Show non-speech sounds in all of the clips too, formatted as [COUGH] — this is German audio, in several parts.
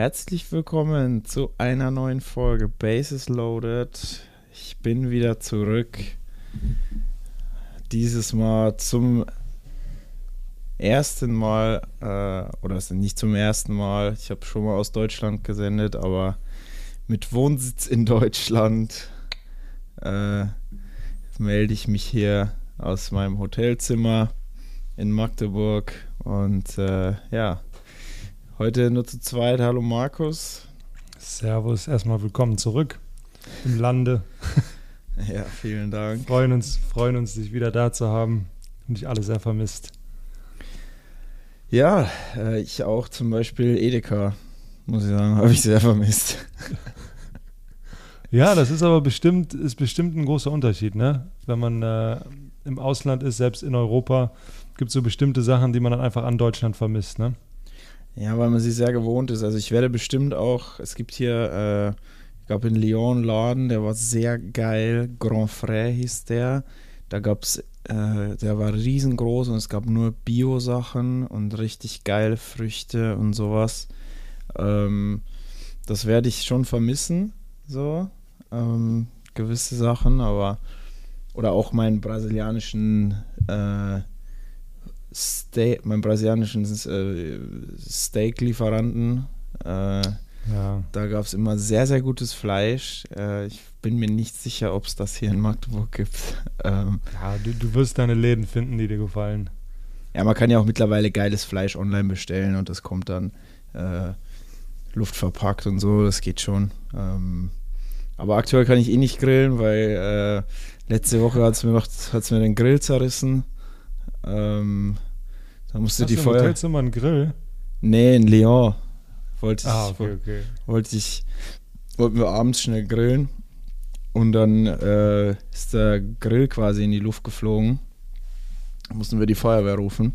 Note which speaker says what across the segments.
Speaker 1: Herzlich willkommen zu einer neuen Folge Bases Loaded. Ich bin wieder zurück. Dieses Mal zum ersten Mal, äh, oder nicht zum ersten Mal. Ich habe schon mal aus Deutschland gesendet, aber mit Wohnsitz in Deutschland äh, melde ich mich hier aus meinem Hotelzimmer in Magdeburg. Und äh, ja, Heute nur zu zweit. Hallo Markus.
Speaker 2: Servus, erstmal willkommen zurück im Lande. [LAUGHS]
Speaker 1: Ja, vielen Dank.
Speaker 2: Freuen uns, freuen uns, dich wieder da zu haben und dich alle sehr vermisst.
Speaker 1: Ja, äh, ich auch zum Beispiel Edeka, muss ich sagen, [LAUGHS] habe ich sehr vermisst.
Speaker 2: Ja, das ist aber bestimmt, ist bestimmt ein großer Unterschied, ne? Wenn man äh, im Ausland ist, selbst in Europa, gibt es so bestimmte Sachen, die man dann einfach an Deutschland vermisst, ne?
Speaker 1: Ja, weil man sie sehr gewohnt ist. Also ich werde bestimmt auch, es gibt hier, äh, ich glaube in Lyon Laden, der war sehr geil, Grand Frère hieß der. Da gab es, äh, der war riesengroß und es gab nur Bio-Sachen und richtig geile Früchte und sowas. Ähm, das werde ich schon vermissen, so, ähm, gewisse Sachen, aber, oder auch meinen brasilianischen äh, Steak, meinen brasilianischen äh, Steak-Lieferanten. Äh,
Speaker 2: Ja.
Speaker 1: da gab es immer sehr, sehr gutes Fleisch. Äh, ich bin mir nicht sicher, ob es das hier in Magdeburg gibt. [LAUGHS] Ähm,
Speaker 2: Ja, du, du wirst deine Läden finden, die dir gefallen.
Speaker 1: ja, man kann ja auch mittlerweile geiles Fleisch online bestellen und das kommt dann äh, luftverpackt und so. Das geht schon. Ähm, aber aktuell kann ich eh nicht grillen, weil äh, letzte Woche hat es mir, noch- hat's mir den Grill zerrissen. Ähm, da musste
Speaker 2: Hast
Speaker 1: die
Speaker 2: du im
Speaker 1: Feuer.
Speaker 2: Hotelzimmer einen Grill?
Speaker 1: Nee, in Lyon wollte ich,
Speaker 2: Ah, okay, okay.
Speaker 1: wollte ich, wollten wir abends schnell grillen und dann äh, ist der Grill quasi in die Luft geflogen. Mussten wir die Feuerwehr rufen.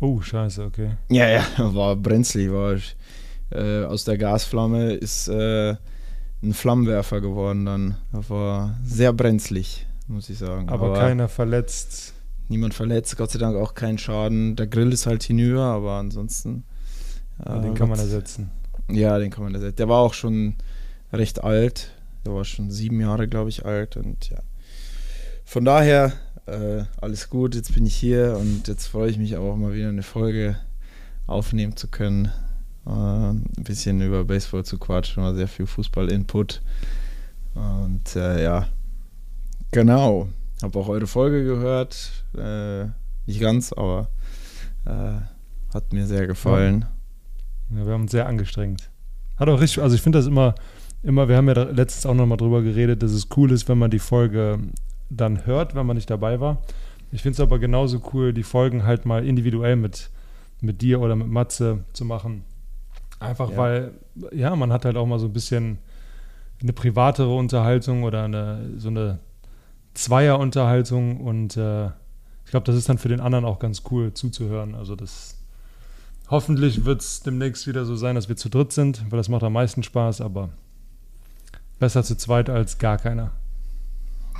Speaker 2: Oh, scheiße, okay.
Speaker 1: Ja, ja, [LAUGHS] war brenzlig, war äh, aus der Gasflamme ist äh, ein Flammenwerfer geworden dann. Das war sehr brenzlig, muss ich sagen.
Speaker 2: Aber, keiner verletzt.
Speaker 1: Niemand verletzt, Gott sei Dank auch kein Schaden. Der Grill ist halt hinüber, aber ansonsten.
Speaker 2: Ja, den
Speaker 1: äh,
Speaker 2: kann man ersetzen.
Speaker 1: Ja, den kann man ersetzen. Der war auch schon recht alt. Der war schon sieben Jahre, glaube ich, alt. Und ja. Von daher, äh, alles gut. Jetzt bin ich hier und jetzt freue ich mich auch mal wieder eine Folge aufnehmen zu können. Äh, ein bisschen über Baseball zu quatschen, war sehr viel Fußball-Input. Und äh, ja, genau. Habe auch eure Folge gehört. Äh, nicht ganz, aber äh, hat mir sehr gefallen.
Speaker 2: Ja, wir haben uns sehr angestrengt. Hat auch richtig, also ich finde das immer, immer, wir haben ja letztens auch nochmal drüber geredet, dass es cool ist, wenn man die Folge dann hört, wenn man nicht dabei war. Ich finde es aber genauso cool, die Folgen halt mal individuell mit, mit dir oder mit Matze zu machen. Einfach
Speaker 1: Ja.
Speaker 2: weil, ja, man hat halt auch mal so ein bisschen eine privatere Unterhaltung oder eine, so eine Zweierunterhaltung und äh, ich glaube, das ist dann für den anderen auch ganz cool zuzuhören. Also das hoffentlich wird es demnächst wieder so sein, dass wir zu dritt sind, weil das macht am meisten Spaß, aber besser zu zweit als gar keiner.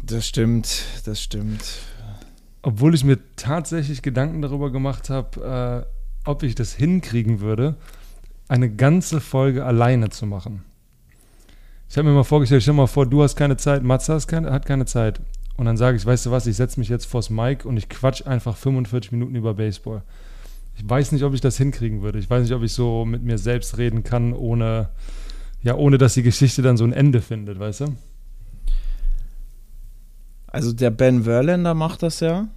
Speaker 1: Das stimmt, das stimmt.
Speaker 2: Obwohl ich mir tatsächlich Gedanken darüber gemacht habe, äh, ob ich das hinkriegen würde, eine ganze Folge alleine zu machen. Ich habe mir mal vorgestellt, stell dir mal vor, du hast keine Zeit, Matze keine, hat keine Zeit. Und dann sage ich, weißt du was, ich setze mich jetzt vors Mic und ich quatsch einfach 45 Minuten über Baseball. Ich weiß nicht, ob ich das hinkriegen würde. Ich weiß nicht, ob ich so mit mir selbst reden kann, ohne, ja, ohne dass die Geschichte dann so ein Ende findet, weißt du?
Speaker 1: Also der Ben Verlander macht das ja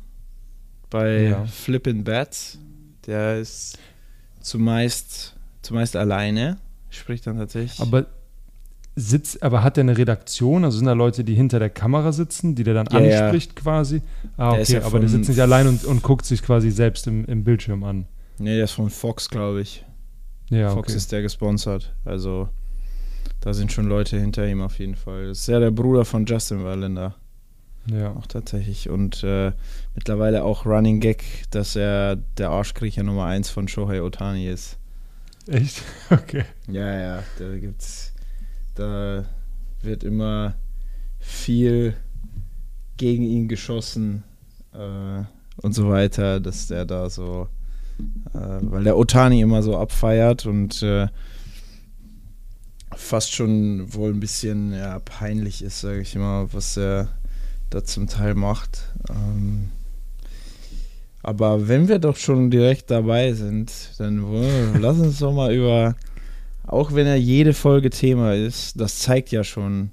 Speaker 1: bei
Speaker 2: Ja.
Speaker 1: Flippin' Bats. Der ist zumeist, zumeist alleine, spricht dann tatsächlich.
Speaker 2: Aber sitzt, aber hat der eine Redaktion? Also sind da Leute, die hinter der Kamera sitzen, die der dann
Speaker 1: Ja, ja.
Speaker 2: anspricht quasi? Ah,
Speaker 1: Der
Speaker 2: okay,
Speaker 1: ja
Speaker 2: aber der sitzt nicht allein und, und guckt sich quasi selbst im, im Bildschirm an.
Speaker 1: Nee, der ist von Fox, glaube ich.
Speaker 2: Ja,
Speaker 1: Fox
Speaker 2: okay.
Speaker 1: ist der gesponsert. Also da sind schon Leute hinter ihm auf jeden Fall. Das ist ja der Bruder von Justin Verlander.
Speaker 2: Ja.
Speaker 1: Auch tatsächlich. Und äh, mittlerweile auch Running Gag, dass er der Arschkriecher Nummer 1 von Shohei Otani ist.
Speaker 2: Echt? [LAUGHS] Okay.
Speaker 1: Ja, ja, da gibt's. Da wird immer viel gegen ihn geschossen äh, und so weiter, dass der da so, äh, weil der Otani immer so abfeiert und äh, fast schon wohl ein bisschen ja, peinlich ist, sage ich mal, was er da zum Teil macht. Ähm, aber wenn wir doch schon direkt dabei sind, dann lass uns doch mal über, auch wenn er jede Folge Thema ist, das zeigt ja schon,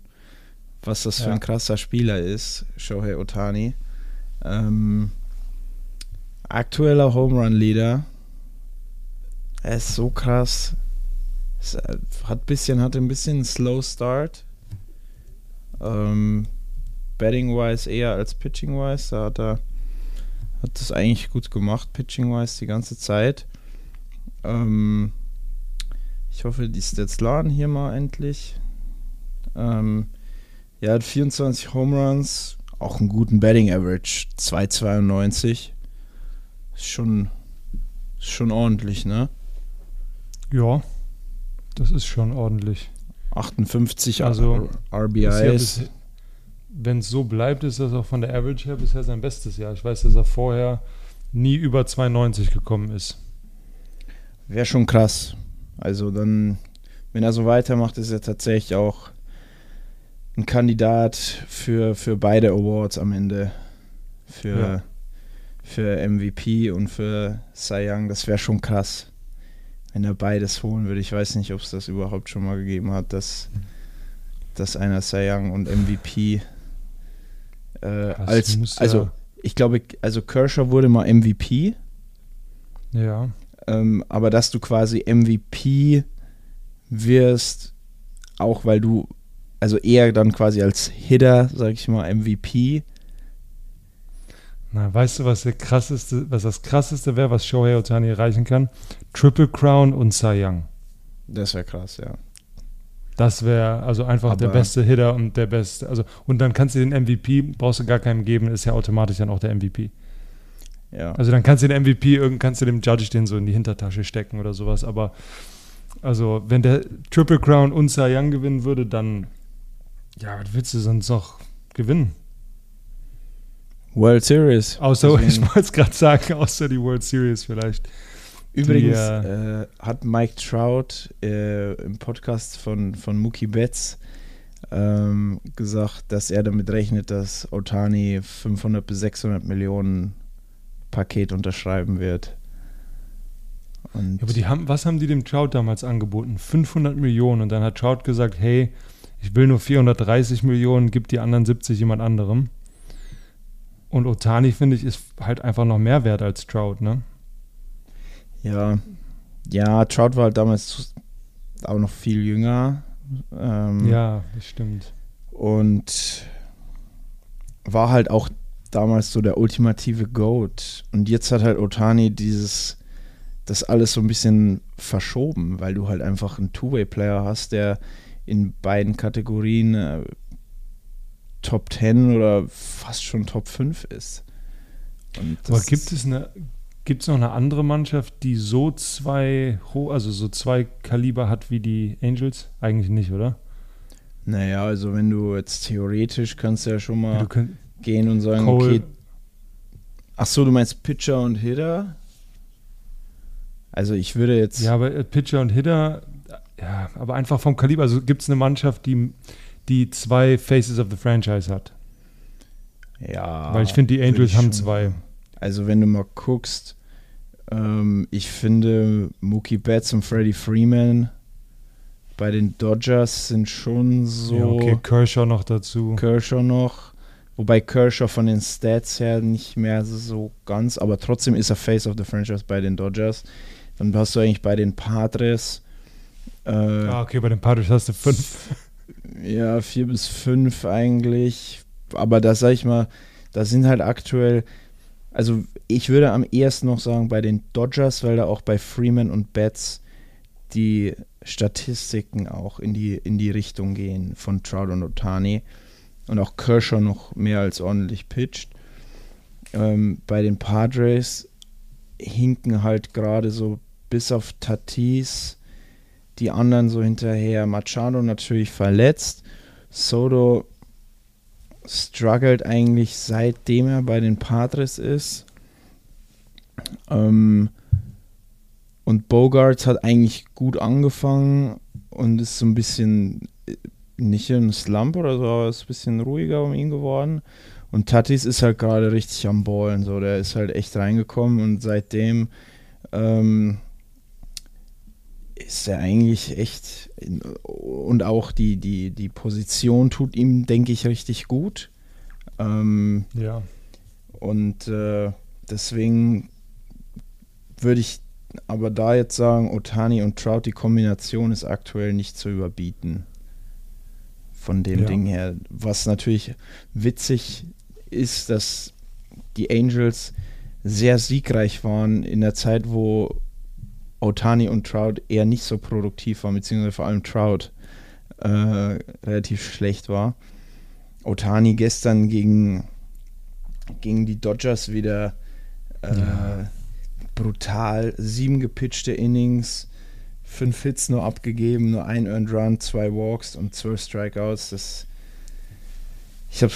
Speaker 1: was das für ein krasser Spieler ist, Shohei Otani. Ähm, aktueller Home Run Leader. Er ist so krass. Es äh, hat bisschen, hatte ein bisschen einen Slow Start. Ähm, Betting-wise eher als Pitching-wise. Da hat er hat das eigentlich gut gemacht, Pitching-wise, die ganze Zeit. Ähm, ich hoffe, die Stats laden hier mal endlich. Ähm, er hat 24 Home Runs, auch einen guten Betting Average, 2,92. Ist schon, ist schon ordentlich, ne?
Speaker 2: Ja, das ist schon ordentlich.
Speaker 1: 58
Speaker 2: Also,
Speaker 1: RBIs.
Speaker 2: Wenn es so bleibt, ist das auch von der Average her bisher sein bestes Jahr. Ich weiß, dass er vorher nie über 92 gekommen ist.
Speaker 1: Wäre schon krass. Also dann, wenn er so weitermacht, ist er tatsächlich auch ein Kandidat für, für beide Awards am Ende. Für,
Speaker 2: Ja.
Speaker 1: für MVP und für Cy Young. Das wäre schon krass, wenn er beides holen würde. Ich weiß nicht, ob es das überhaupt schon mal gegeben hat, dass, dass einer Cy Young und MVP äh, als,
Speaker 2: ja-
Speaker 1: also ich glaube, also Kershaw wurde mal MVP.
Speaker 2: Ja,
Speaker 1: Ähm, aber dass du quasi MVP wirst, auch weil du, also eher dann quasi als Hitter, sag ich mal, MVP.
Speaker 2: na, weißt du, was der krasseste, was das krasseste wäre, was Shohei Otani erreichen kann? Triple Crown und Cy Young.
Speaker 1: Das wäre krass, ja.
Speaker 2: Das wäre also einfach der
Speaker 1: Aber-
Speaker 2: beste Hitter und der beste, also und dann kannst du den MVP, brauchst du gar keinem geben, ist ja automatisch dann auch der MVP.
Speaker 1: Ja,
Speaker 2: Also dann kannst du den MVP, irgend kannst du dem Judge den so in die Hintertasche stecken oder sowas, aber also wenn der Triple Crown und Cy Young gewinnen würde, dann ja, was willst du sonst noch gewinnen?
Speaker 1: World Series.
Speaker 2: Außer, [LAUGHS]
Speaker 1: Deswegen-
Speaker 2: ich wollte es gerade sagen, außer die World Series vielleicht.
Speaker 1: Übrigens
Speaker 2: Die,
Speaker 1: äh, hat Mike Trout äh, im Podcast von, von Mookie Betts ähm, gesagt, dass er damit rechnet, dass Otani 500 bis 600 Millionen Paket unterschreiben wird. Und
Speaker 2: Ja, aber die haben, was haben die dem Trout damals angeboten? 500 Millionen und dann hat Trout gesagt, hey, ich will nur 430 Millionen, gib die anderen 70 jemand anderem. Und Otani, finde ich, ist halt einfach noch mehr wert als Trout, ne?
Speaker 1: Ja, ja, Trout war halt damals auch noch viel jünger. Ähm,
Speaker 2: Ja, das stimmt.
Speaker 1: Und war halt auch damals so der ultimative Goat. Und jetzt hat halt Otani dieses, das alles so ein bisschen verschoben, weil du halt einfach einen Two-Way-Player hast, der in beiden Kategorien äh, Top 10 oder fast schon Top 5 ist.
Speaker 2: Aber gibt es eine, gibt es noch eine andere Mannschaft, die so zwei, also so zwei Kaliber hat wie die Angels? Eigentlich nicht, oder?
Speaker 1: Naja, also wenn du jetzt theoretisch kannst du ja schon mal
Speaker 2: Du könnt,
Speaker 1: gehen und sagen,
Speaker 2: Cole,
Speaker 1: okay, ach so, du meinst Pitcher und Hitter? Also ich würde jetzt
Speaker 2: Ja, aber äh, Pitcher und Hitter, ja, aber einfach vom Kaliber. Also gibt es eine Mannschaft, die, die zwei Faces of the Franchise hat.
Speaker 1: Ja.
Speaker 2: Weil ich finde, die Angels haben zwei.
Speaker 1: Also wenn du mal guckst, ähm, ich finde Mookie Betts und Freddie Freeman bei den Dodgers sind schon so
Speaker 2: Ja, okay, Kershaw noch dazu.
Speaker 1: Kershaw noch. Wobei Kershaw von den Stats her nicht mehr so ganz, aber trotzdem ist er Face of the Franchise bei den Dodgers. Dann hast du eigentlich bei den Padres. Äh,
Speaker 2: Ah, okay, bei den Padres hast du fünf.
Speaker 1: Ja, vier bis fünf eigentlich. Aber da sag ich mal, da sind halt aktuell, also ich würde am ehesten noch sagen bei den Dodgers, weil da auch bei Freeman und Betts die Statistiken auch in die, in die Richtung gehen von Trout und Otani. Und auch Kershaw noch mehr als ordentlich pitcht. Ähm, bei den Padres hinken halt gerade so bis auf Tatis die anderen so hinterher. Machado natürlich verletzt. Soto struggelt eigentlich seitdem er bei den Padres ist. Ähm, und Bogarts hat eigentlich gut angefangen und ist so ein bisschen nicht in Slump oder so, aber ist ein bisschen ruhiger um ihn geworden. Und Tatis ist halt gerade richtig am Ballen, so der ist halt echt reingekommen und seitdem ähm, ist er eigentlich echt in, und auch die, die, die Position tut ihm, denke ich, richtig gut. Ähm,
Speaker 2: Ja.
Speaker 1: und äh, deswegen würde ich aber da jetzt sagen, Otani und Trout, die Kombination ist aktuell nicht zu überbieten. Von dem
Speaker 2: Ja.
Speaker 1: Ding her. Was natürlich witzig ist, dass die Angels sehr siegreich waren in der Zeit, wo Otani und Trout eher nicht so produktiv waren, beziehungsweise vor allem Trout äh, relativ schlecht war. Otani gestern gegen, gegen die Dodgers wieder äh,
Speaker 2: Ja.
Speaker 1: brutal. Sieben gepitchte Innings, fünf Hits nur abgegeben, nur ein Earned Run, zwei Walks und zwölf Strikeouts. Das, ich habe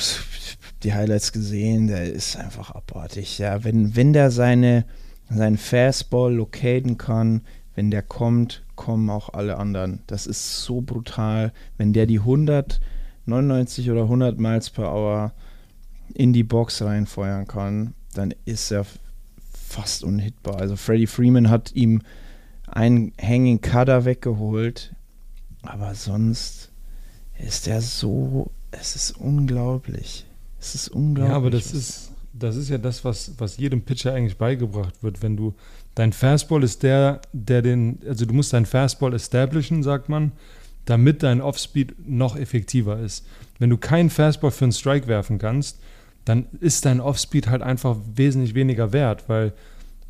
Speaker 1: die Highlights gesehen, der ist einfach abartig. Ja, wenn, wenn der seine, seinen Fastball locaten kann, wenn der kommt, kommen auch alle anderen. Das ist so brutal. Wenn der die 199 oder 100 Miles per Hour in die Box reinfeuern kann, dann ist er fast unhittbar. Also Freddie Freeman hat ihm einen Hanging Cutter weggeholt, aber sonst ist er so, es ist unglaublich. Es ist unglaublich.
Speaker 2: Ja, aber das ist, das ist ja das, was, was jedem Pitcher eigentlich beigebracht wird. Wenn du, dein Fastball ist der, der den, also du musst dein Fastball establishen, sagt man, damit dein Offspeed noch effektiver ist. Wenn du keinen Fastball für einen Strike werfen kannst, dann ist dein Offspeed halt einfach wesentlich weniger wert, weil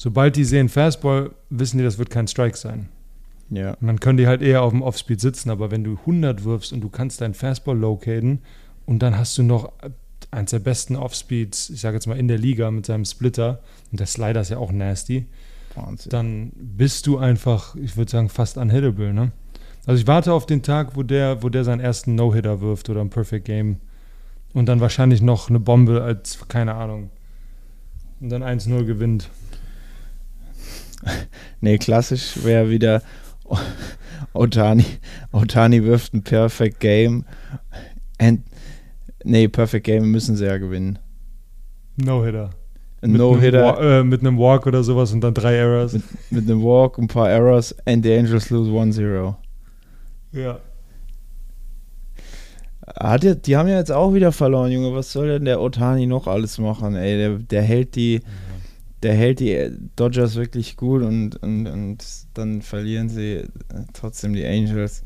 Speaker 2: sobald die sehen Fastball, wissen die, das wird kein Strike sein.
Speaker 1: ja.
Speaker 2: Und dann können die halt eher auf dem Offspeed sitzen, aber wenn du 100 wirfst und du kannst deinen Fastball locaten und dann hast du noch eins der besten Offspeeds, ich sage jetzt mal in der Liga mit seinem Splitter und der Slider ist ja auch nasty,
Speaker 1: Wahnsinn.
Speaker 2: dann bist du einfach, ich würde sagen, fast unhittable, ne? Also ich warte auf den Tag, wo der, wo der seinen ersten No-Hitter wirft oder ein Perfect Game und dann wahrscheinlich noch eine Bombe als, keine Ahnung, und dann 1-0 gewinnt. [LAUGHS]
Speaker 1: Nee, klassisch wäre wieder [LAUGHS] Otani. Otani wirft ein Perfect Game. And, nee, Perfect Game müssen sie ja gewinnen.
Speaker 2: No-Hitter.
Speaker 1: Ein
Speaker 2: Mit einem
Speaker 1: No-Hitter
Speaker 2: Äh, mit einem Walk oder sowas und dann drei Errors.
Speaker 1: mit, mit einem Walk, ein paar Errors and the Angels lose 1-0.
Speaker 2: Ja.
Speaker 1: Hat ja, die haben ja jetzt auch wieder verloren, Junge. Was soll denn der Otani noch alles machen? Ey, der, der hält die, der hält die Dodgers wirklich gut und, und, und dann verlieren sie äh, trotzdem die Angels.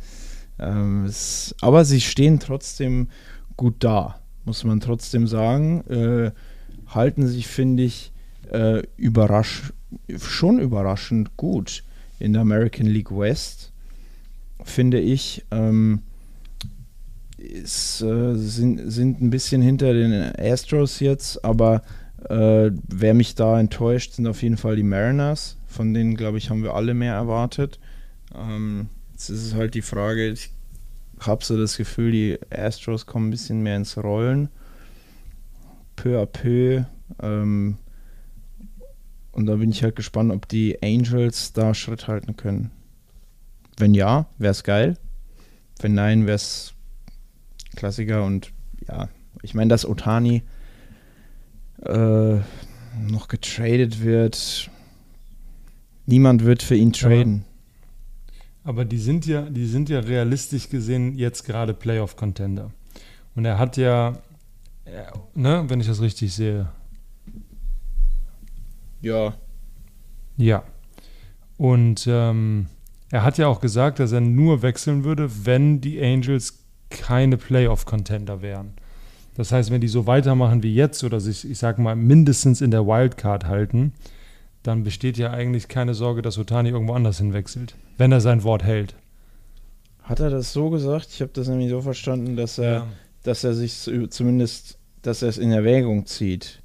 Speaker 1: Ähm, es, aber sie stehen trotzdem gut da, muss man trotzdem sagen. Äh, halten sich, finde ich, äh, überrasch schon überraschend gut in der American League West, finde ich. Ähm, ist, äh, sind, sind ein bisschen hinter den Astros jetzt, aber äh, wer mich da enttäuscht, sind auf jeden Fall die Mariners. Von denen, glaube ich, haben wir alle mehr erwartet. Ähm, jetzt ist es halt die Frage, ich habe so das Gefühl, die Astros kommen ein bisschen mehr ins Rollen. Peu à peu. Ähm, und da bin ich halt gespannt, ob die Angels da Schritt halten können. Wenn ja, wäre es geil. Wenn nein, wäre es Klassiker und ja, ich meine, dass Otani äh, noch getradet wird. Niemand wird für ihn traden.
Speaker 2: Aber die sind ja, die sind ja realistisch gesehen jetzt gerade Playoff-Contender. Und er hat ja, er- ne, wenn ich das richtig sehe,
Speaker 1: Ja.
Speaker 2: ja. Und ähm, er hat ja auch gesagt, dass er nur wechseln würde, wenn die Angels keine Playoff-Contender wären. Das heißt, wenn die so weitermachen wie jetzt oder sich, ich sag mal, mindestens in der Wildcard halten, dann besteht ja eigentlich keine Sorge, dass Otani irgendwo anders hinwechselt, wenn er sein Wort hält.
Speaker 1: Hat er das so gesagt? Ich habe das nämlich so verstanden, dass er,
Speaker 2: Ja.
Speaker 1: dass er sich zu- zumindest, dass er es in Erwägung zieht,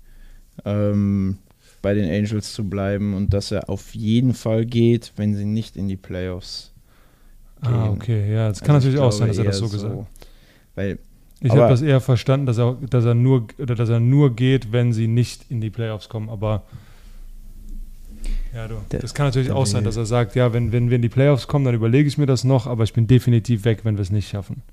Speaker 1: ähm, bei den Angels zu bleiben und dass er auf jeden Fall geht, wenn sie nicht in die Playoffs
Speaker 2: Ah,
Speaker 1: gehen.
Speaker 2: okay, ja, es kann
Speaker 1: Also ich
Speaker 2: natürlich auch sein, dass er das so gesagt hat.
Speaker 1: Weil
Speaker 2: Ich habe das eher verstanden, dass er, dass er nur oder dass er nur geht, wenn sie nicht in die Playoffs kommen. Aber ja, du,
Speaker 1: Der-
Speaker 2: das kann natürlich auch sein, dass er sagt, ja, wenn, wenn wir in die Playoffs kommen, dann überlege ich mir das noch, aber ich bin definitiv weg, wenn wir es nicht schaffen.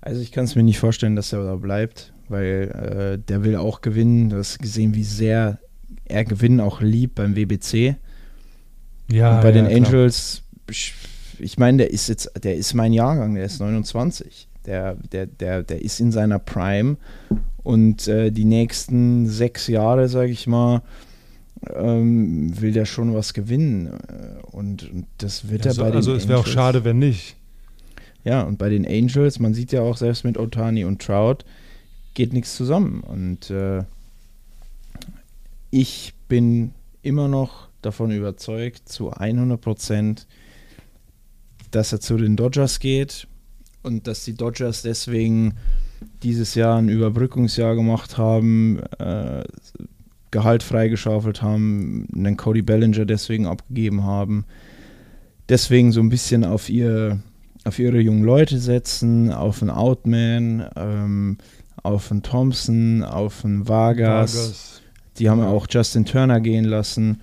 Speaker 1: Also ich kann es mir nicht vorstellen, dass er da bleibt, weil äh, der will auch gewinnen. Du hast gesehen, wie sehr er Gewinnen auch liebt beim WBC.
Speaker 2: Ja,
Speaker 1: Und bei
Speaker 2: ja,
Speaker 1: den
Speaker 2: klar.
Speaker 1: Angels, ich, ich meine, der ist jetzt, der ist mein Jahrgang, der ist 29. Der, der, der, der ist in seiner Prime und äh, die nächsten sechs Jahre, sage ich mal, ähm, will der schon was gewinnen. Äh, Und, und das wird
Speaker 2: Ja,
Speaker 1: er
Speaker 2: so,
Speaker 1: bei den
Speaker 2: also es wäre auch schade, wenn nicht.
Speaker 1: Ja, und bei den Angels, man sieht ja auch selbst mit Otani und Trout, geht nichts zusammen. Und äh, ich bin immer noch davon überzeugt, zu 100 Prozent, dass er zu den Dodgers geht und dass die Dodgers deswegen dieses Jahr ein Überbrückungsjahr gemacht haben, äh, Gehalt freigeschaufelt haben, einen Cody Bellinger deswegen abgegeben haben, deswegen so ein bisschen auf ihr auf ihre jungen Leute setzen, auf einen Outman, ähm, auf einen Thompson, auf einen Vargas.
Speaker 2: Vargas.
Speaker 1: Die haben ja auch Justin Turner gehen lassen.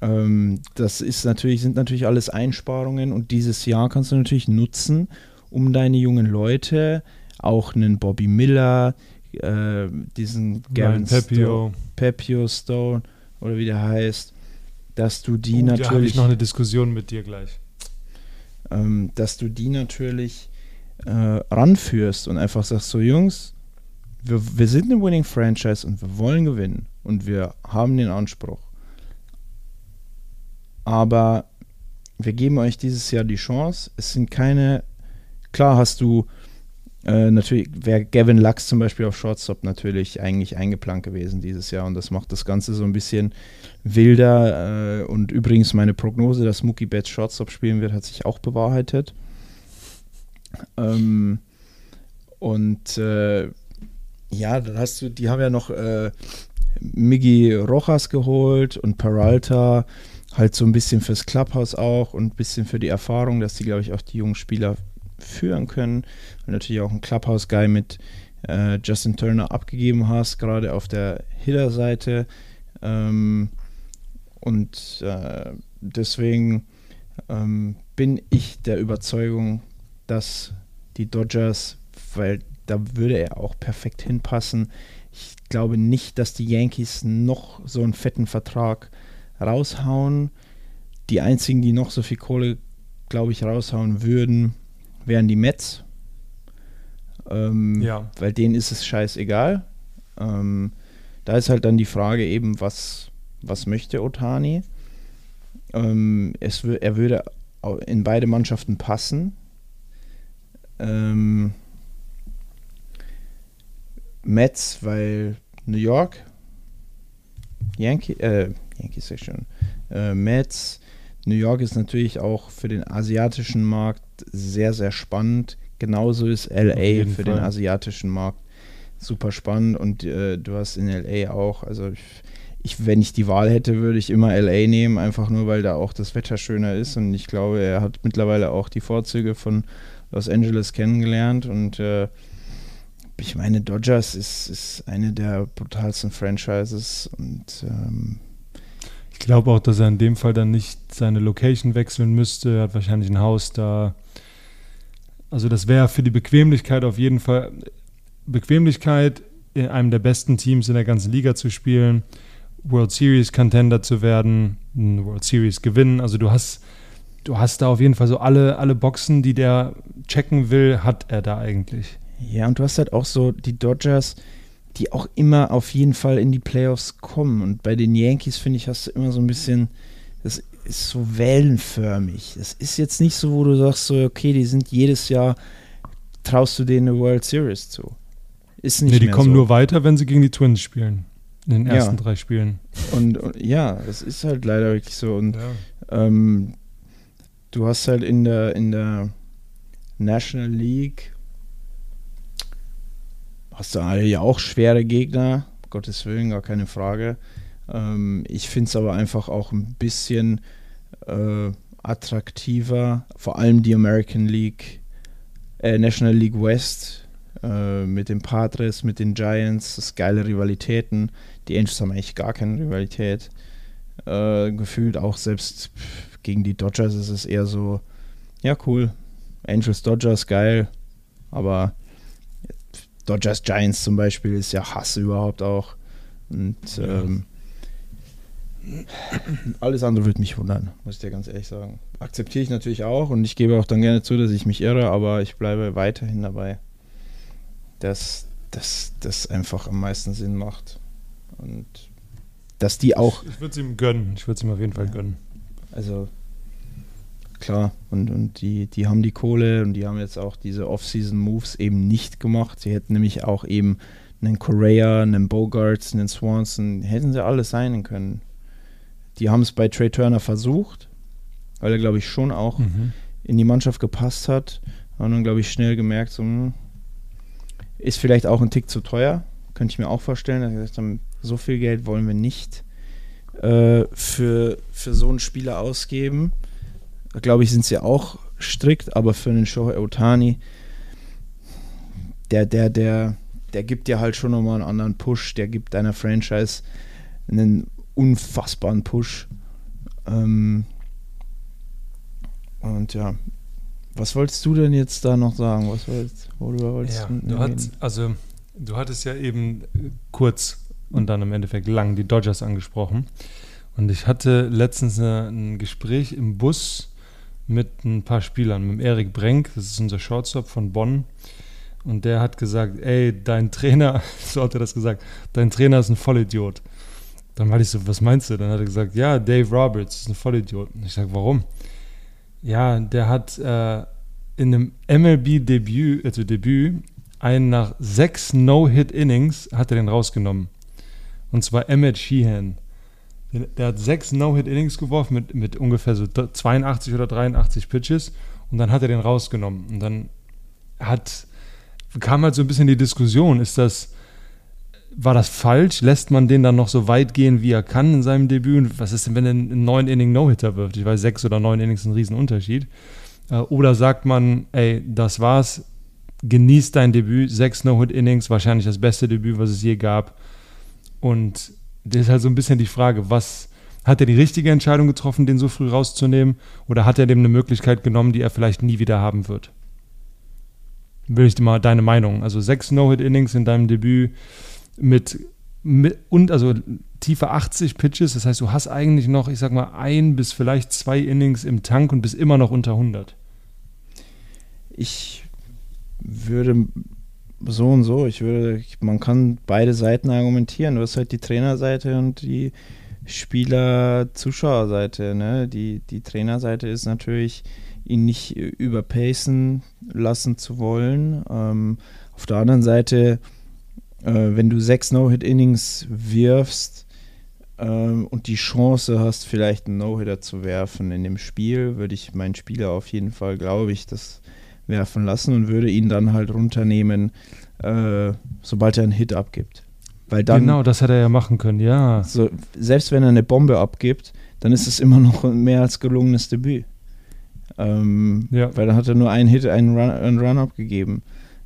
Speaker 1: Ähm, das ist natürlich, sind natürlich alles Einsparungen und dieses Jahr kannst du natürlich nutzen, um deine jungen Leute, auch einen Bobby Miller, äh, diesen Gavin
Speaker 2: Pepio.
Speaker 1: Sto- Pepio Stone oder wie der heißt, dass du die
Speaker 2: Da habe
Speaker 1: natürlich
Speaker 2: ich noch eine Diskussion mit dir gleich.
Speaker 1: ähm, dass du die natürlich äh, ranführst und einfach sagst, so Jungs, wir, wir sind eine Winning Franchise und wir wollen gewinnen und wir haben den Anspruch. Aber wir geben euch dieses Jahr die Chance. Es sind keine, klar hast du äh, natürlich, wäre Gavin Lux zum Beispiel auf Shortstop natürlich eigentlich eingeplant gewesen dieses Jahr und das macht das Ganze so ein bisschen wilder. Äh, und übrigens meine Prognose, dass Mookie Betts Shortstop spielen wird, hat sich auch bewahrheitet. Ähm, und äh, ja, dann hast du, die haben ja noch äh, Miggy Rojas geholt und Peralta halt so ein bisschen fürs Clubhouse auch und ein bisschen für die Erfahrung, dass die, glaube ich, auch die jungen Spieler führen können. Und natürlich auch ein Clubhouse-Guy mit äh, Justin Turner abgegeben hast, gerade auf der Hitter-Seite. Ähm, und äh, deswegen ähm, bin ich der Überzeugung, dass die Dodgers, weil da würde er auch perfekt hinpassen. Ich glaube nicht, dass die Yankees noch so einen fetten Vertrag raushauen. Die einzigen, die noch so viel Kohle, glaube ich, raushauen würden, wären die Mets. Ähm,
Speaker 2: Ja.
Speaker 1: Weil denen ist es scheißegal. Ähm, da ist halt dann die Frage eben, was, was möchte Otani? Ähm, es, er würde in beide Mannschaften passen. Ähm, Mets, weil New York, Yankee, äh, Yankees sag schon, äh, Mets, New York ist natürlich auch für den asiatischen Markt sehr, sehr spannend. Genauso ist LA für
Speaker 2: Fall.
Speaker 1: den asiatischen Markt super spannend und äh, du hast in LA auch, also ich, ich, wenn ich die Wahl hätte, würde ich immer LA nehmen, einfach nur, weil da auch das Wetter schöner ist und ich glaube, er hat mittlerweile auch die Vorzüge von Los Angeles kennengelernt und äh, ich meine, Dodgers ist, ist eine der brutalsten Franchises und ähm,
Speaker 2: glaube auch, dass er in dem Fall dann nicht seine Location wechseln müsste. Er hat wahrscheinlich ein Haus da. Also das wäre für die Bequemlichkeit auf jeden Fall Bequemlichkeit, in einem der besten Teams in der ganzen Liga zu spielen, World Series Contender zu werden, World Series gewinnen. Also du hast, du hast da auf jeden Fall so alle, alle Boxen, die der checken will, hat er da eigentlich.
Speaker 1: Ja, und du hast halt auch so die Dodgers, die auch immer auf jeden Fall in die Playoffs kommen. Und bei den Yankees, finde ich, hast du immer so ein bisschen, das ist so wellenförmig. Das ist jetzt nicht so, wo du sagst, so, okay, die sind jedes Jahr traust du denen eine World Series zu? Ist nicht
Speaker 2: Nee, die kommen
Speaker 1: so.
Speaker 2: nur weiter, wenn sie gegen die Twins spielen. In den
Speaker 1: Ja.
Speaker 2: ersten drei Spielen.
Speaker 1: Und, und ja, das ist halt leider wirklich so. Und ähm, du hast halt in der, in der National League hast du ja auch schwere Gegner, Gottes Willen, gar keine Frage. Ähm, ich finde es aber einfach auch ein bisschen äh, attraktiver, vor allem die American League, äh, National League West äh, mit den Padres, mit den Giants, das ist geile Rivalitäten. Die Angels haben eigentlich gar keine Rivalität äh, gefühlt. Auch selbst gegen die Dodgers ist es eher so, ja cool, Angels Dodgers geil, aber Dodgers Giants zum Beispiel ist ja Hass überhaupt auch. Und ähm, alles andere würde mich wundern, muss ich dir ganz ehrlich sagen. Akzeptiere ich natürlich auch und ich gebe auch dann gerne zu, dass ich mich irre, aber ich bleibe weiterhin dabei, dass das einfach am meisten Sinn macht. Und dass die auch,
Speaker 2: Ich würde es ihm gönnen. Ich würde es ihm auf jeden Fall gönnen.
Speaker 1: also klar, und, und die, die haben die Kohle und die haben jetzt auch diese Off-Season-Moves eben nicht gemacht. Sie hätten nämlich auch eben einen Correa, einen Bogarts, einen Swanson, hätten sie alles sein können. Die haben es bei Trey Turner versucht, weil er, glaube ich, schon auch
Speaker 2: Mhm.
Speaker 1: in die Mannschaft gepasst hat. Haben dann, glaube ich, schnell gemerkt, so, hm, ist vielleicht auch ein Tick zu teuer. Könnte ich mir auch vorstellen. dass gesagt haben, so viel Geld wollen wir nicht äh, für, für so einen Spieler ausgeben. Glaube ich, sind sie auch strikt, aber für einen Shohei Otani, der, der, der, der gibt dir halt schon nochmal einen anderen Push. Der gibt deiner Franchise einen unfassbaren Push. Ähm, und ja, was wolltest du denn jetzt da noch sagen? Was wolltest, worüber wolltest
Speaker 2: Ja,
Speaker 1: du
Speaker 2: du, also, du hattest ja eben äh, kurz und dann im Endeffekt lang die Dodgers angesprochen. Und ich hatte letztens eine, ein Gespräch im Bus mit ein paar Spielern, mit Erik Brenk, das ist unser Shortstop von Bonn. Und der hat gesagt, ey, dein Trainer, [LAUGHS] so hat er das gesagt, dein Trainer ist ein Vollidiot. Dann war ich so, was meinst du? Dann hat er gesagt, ja, Dave Roberts ist ein Vollidiot. Und ich sage, warum? Ja, der hat äh, in einem MLB-Debüt, also Debüt, einen nach sechs No-Hit-Innings hat er den rausgenommen. Und zwar Emmett Sheehan. Der, hat sechs No-Hit-Innings geworfen mit, mit ungefähr so 82 oder 83 Pitches und dann hat er den rausgenommen. Und dann hat, kam halt so ein bisschen die Diskussion, ist das, war das falsch? Lässt man den dann noch so weit gehen, wie er kann in seinem Debüt? Und was ist denn, wenn er einen neun Inning No-Hitter wirft? Ich weiß, sechs oder neun Innings ist ein Riesenunterschied. Äh, Oder sagt man, ey, das war's, genieß dein Debüt, sechs No-Hit-Innings, wahrscheinlich das beste Debüt, was es je gab. Und das ist halt so ein bisschen die Frage, was hat er die richtige Entscheidung getroffen, den so früh rauszunehmen, oder hat er dem eine Möglichkeit genommen, die er vielleicht nie wieder haben wird? Will ich dir mal deine Meinung. Also sechs No-Hit-Innings in deinem Debüt mit, mit und also tiefe 80 Pitches, das heißt, du hast eigentlich noch, ich sag mal, ein bis vielleicht zwei Innings im Tank und bist immer noch unter 100.
Speaker 1: Ich würde so und so, ich würde, ich- man kann beide Seiten argumentieren. Du hast halt die Trainerseite und die Spieler-Zuschauerseite. Ne? Die, die Trainerseite ist natürlich, ihn nicht überpacen lassen zu wollen. Ähm, auf der anderen Seite, äh, wenn du sechs No-Hit-Innings wirfst ähm, und die Chance hast, vielleicht einen No-Hitter zu werfen in dem Spiel, würde ich meinen Spieler auf jeden Fall, glaube ich, das werfen lassen und würde ihn dann halt runternehmen, äh, sobald er einen Hit abgibt. Weil dann,
Speaker 2: genau, das hätte er ja machen können, ja.
Speaker 1: so, selbst wenn er eine Bombe abgibt, dann ist es immer noch ein mehr als gelungenes Debüt. Ähm,
Speaker 2: Ja.
Speaker 1: Weil dann hat er nur einen Hit, einen Run, einen Run abgegeben.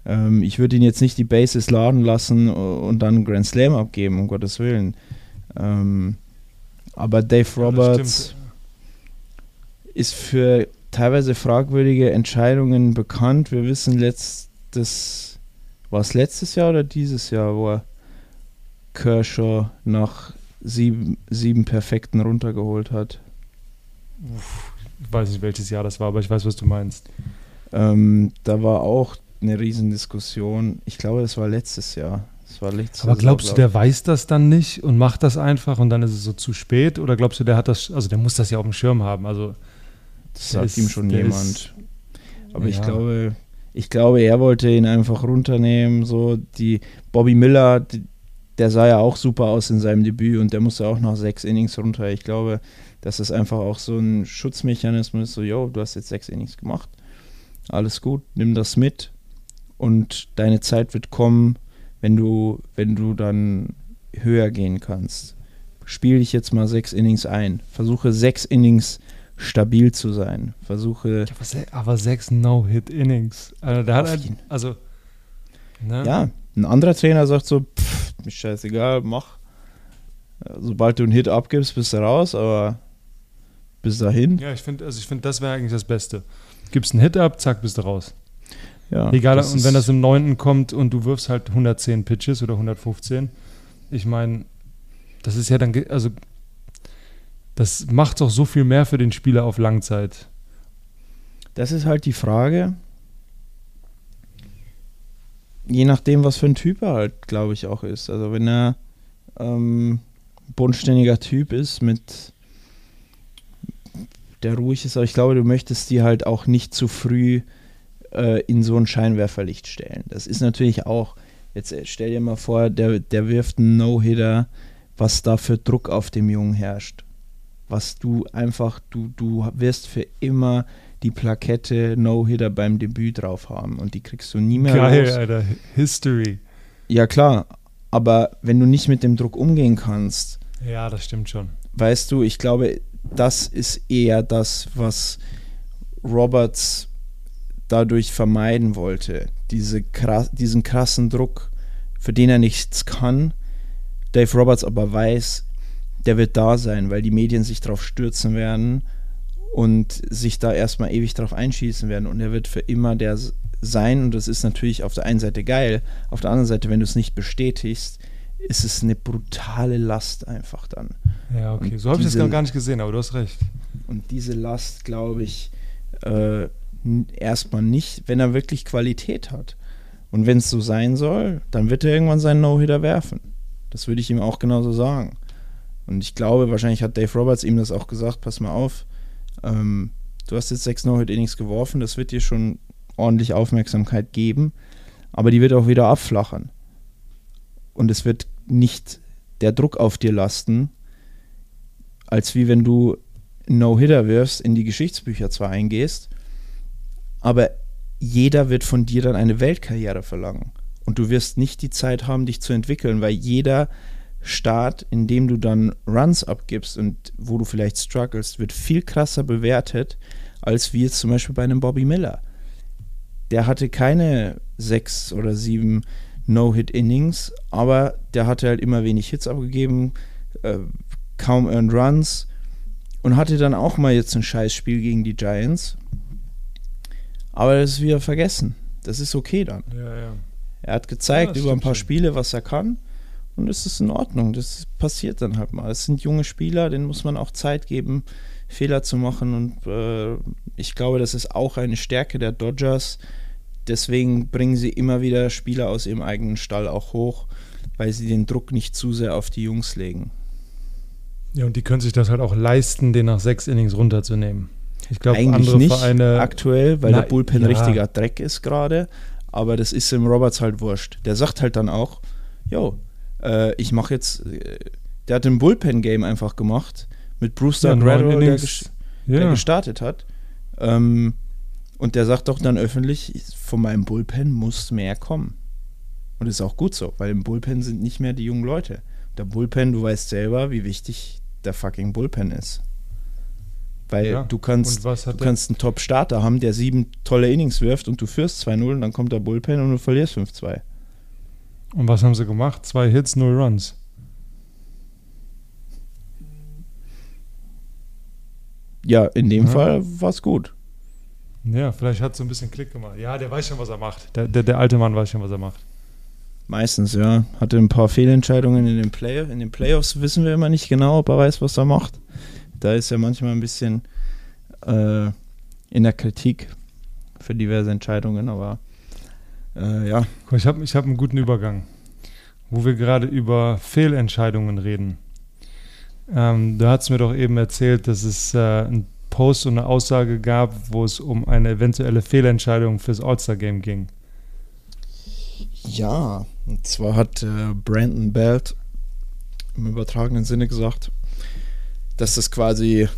Speaker 1: Ähm, ich würde ihn jetzt nicht die Bases laden lassen und dann einen Grand Slam abgeben, um Gottes Willen. Ähm, aber Dave Roberts ist für teilweise fragwürdige Entscheidungen bekannt. Wir wissen letztes, war es letztes Jahr oder dieses Jahr, wo er Kershaw nach sieben, sieben Perfekten runtergeholt hat.
Speaker 2: Ich weiß nicht, welches Jahr das war, aber ich weiß, was du meinst.
Speaker 1: Ähm, da war auch eine Riesendiskussion. Ich glaube, das war letztes Jahr. War letztes
Speaker 2: Aber glaubst du,
Speaker 1: Jahr,
Speaker 2: der weiß das dann nicht und macht das einfach und dann ist es so zu spät? Oder glaubst du, der hat das, also der muss das ja auf dem Schirm haben? Also
Speaker 1: Das sagt
Speaker 2: ist-
Speaker 1: ihm schon jemand.
Speaker 2: ist-
Speaker 1: Aber ich
Speaker 2: ja.
Speaker 1: glaube, Ich glaube, er wollte ihn einfach runternehmen. So die Bobby Miller, die, der sah ja auch super aus in seinem Debüt und der musste auch nach sechs Innings runter. Ich glaube, dass es einfach auch so ein Schutzmechanismus ist, so, yo, du hast jetzt sechs Innings gemacht. Alles gut, nimm das mit und deine Zeit wird kommen, wenn du, wenn du dann höher gehen kannst. Spiel dich jetzt mal sechs Innings ein. Versuche sechs Innings stabil zu sein. Versuche.
Speaker 2: Aber, se aber sechs No-Hit-Innings. Also, der hat halt, also, ne?
Speaker 1: Ja, ein anderer Trainer sagt so, pff, mir scheißegal, mach. Ja, Sobald du einen Hit abgibst, bist du raus, aber bis dahin.
Speaker 2: Ja, ich finde, also ich finde, das wäre eigentlich das Beste. Gibst einen Hit ab, zack, bist du raus.
Speaker 1: Ja,
Speaker 2: Egal, und wenn das im neunten kommt und du wirfst halt 110 Pitches oder 115, ich meine, das ist ja dann, also das macht doch so viel mehr für den Spieler auf Langzeit.
Speaker 1: Das ist halt die Frage. Je nachdem, was für ein Typ er halt, glaube ich, auch ist. Also wenn er ähm, bodenständiger Typ ist, mit der ruhig ist, aber ich glaube, du möchtest die halt auch nicht zu früh äh, in so ein Scheinwerferlicht stellen. Das ist natürlich auch, jetzt äh, stell dir mal vor, der, der wirft einen No-Hitter, was da für Druck auf dem Jungen herrscht. Was du einfach, du, du wirst für immer die Plakette No-Hitter beim Debüt drauf haben und die kriegst du nie mehr
Speaker 2: Geil,
Speaker 1: raus.
Speaker 2: Alter. History.
Speaker 1: Ja klar, aber wenn du nicht mit dem Druck umgehen kannst,
Speaker 2: Ja, das stimmt schon.
Speaker 1: weißt du, ich glaube, das ist eher das, was Roberts dadurch vermeiden wollte. Diese krass, diesen krassen Druck, für den er nichts kann. Dave Roberts aber weiß, der wird da sein, weil die Medien sich drauf stürzen werden und sich da erstmal ewig drauf einschießen werden. Und er wird für immer der sein. Und das ist natürlich auf der einen Seite geil. Auf der anderen Seite, wenn du es nicht bestätigst, ist es eine brutale Last einfach dann.
Speaker 2: Ja, okay.
Speaker 1: Und
Speaker 2: So habe ich das gar- nicht gesehen, aber du hast recht.
Speaker 1: Und diese Last, glaube ich, äh, erstmal nicht, wenn er wirklich Qualität hat. Und wenn es so sein soll, dann wird er irgendwann seinen No-Hitter werfen. Das würde ich ihm auch genauso sagen. Und ich glaube, wahrscheinlich hat Dave Roberts ihm das auch gesagt, pass mal auf, ähm, du hast jetzt sechs No-Hit-Innings geworfen, das wird dir schon ordentlich Aufmerksamkeit geben, aber die wird auch wieder abflachen. Und es wird nicht der Druck auf dir lasten, als wie wenn du No-Hitter wirfst, in die Geschichtsbücher zwar eingehst, aber jeder wird von dir dann eine Weltkarriere verlangen. Und du wirst nicht die Zeit haben, dich zu entwickeln, weil jeder Start, in dem du dann Runs abgibst und wo du vielleicht struggles, wird viel krasser bewertet, als wie jetzt zum Beispiel bei einem Bobby Miller. Der hatte keine sechs oder sieben No-Hit-Innings, aber der hatte halt immer wenig Hits abgegeben, äh, kaum Earned Runs und hatte dann auch mal jetzt ein Scheißspiel gegen die Giants. Aber das ist wieder vergessen. Das ist okay dann.
Speaker 2: Ja, ja.
Speaker 1: Er hat gezeigt
Speaker 2: Ja,
Speaker 1: über ein paar
Speaker 2: schon.
Speaker 1: Spiele, was er kann. Und es ist in Ordnung. Das passiert dann halt mal. Es sind junge Spieler, denen muss man auch Zeit geben, Fehler zu machen. Und äh, ich glaube, das ist auch eine Stärke der Dodgers. Deswegen bringen sie immer wieder Spieler aus ihrem eigenen Stall auch hoch, weil sie den Druck nicht zu sehr auf die Jungs legen.
Speaker 2: Ja, und die können sich das halt auch leisten, den nach sechs Innings runterzunehmen. Ich glaube, andere
Speaker 1: nicht
Speaker 2: Vereine.
Speaker 1: aktuell, weil
Speaker 2: Na,
Speaker 1: der Bullpen
Speaker 2: ja.
Speaker 1: richtiger Dreck ist gerade. Aber das ist im Roberts halt wurscht. Der sagt halt dann auch, yo, äh, ich mache jetzt, äh, der hat ein Bullpen-Game einfach gemacht mit Brewster
Speaker 2: Ja,
Speaker 1: Grado, der, ges- der
Speaker 2: ja.
Speaker 1: gestartet hat. Ähm, und der sagt doch dann öffentlich, von meinem Bullpen muss mehr kommen. Und das ist auch gut so, weil im Bullpen sind nicht mehr die jungen Leute. Der Bullpen, du weißt selber, wie wichtig der fucking Bullpen ist. Weil
Speaker 2: Ja.
Speaker 1: du kannst Du
Speaker 2: der?
Speaker 1: kannst einen Top-Starter haben, der sieben tolle Innings wirft und du führst 2-0 und dann kommt der Bullpen und du verlierst 5-2.
Speaker 2: Und was haben sie gemacht? Zwei Hits, null Runs.
Speaker 1: Ja, in dem
Speaker 2: Ja.
Speaker 1: Fall war es gut.
Speaker 2: Ja, vielleicht hat so ein bisschen Klick gemacht. Ja, der weiß schon, was er macht. Der, der, der alte Mann weiß schon, was er macht.
Speaker 1: Meistens, ja. Hatte ein paar Fehlentscheidungen in den, Play in den Playoffs, wissen wir immer nicht genau, ob er weiß, was er macht. Da ist er manchmal ein bisschen äh, in der Kritik für diverse Entscheidungen, aber äh, ja.
Speaker 2: Ich habe ich hab einen guten Übergang, wo wir gerade über Fehlentscheidungen reden. Ähm, du hast mir doch eben erzählt, dass es äh, ein Post und eine Aussage gab, wo es um eine eventuelle Fehlentscheidung fürs All-Star-Game ging.
Speaker 1: Ja, und zwar hat äh, Brandon Belt im übertragenen Sinne gesagt, dass das quasi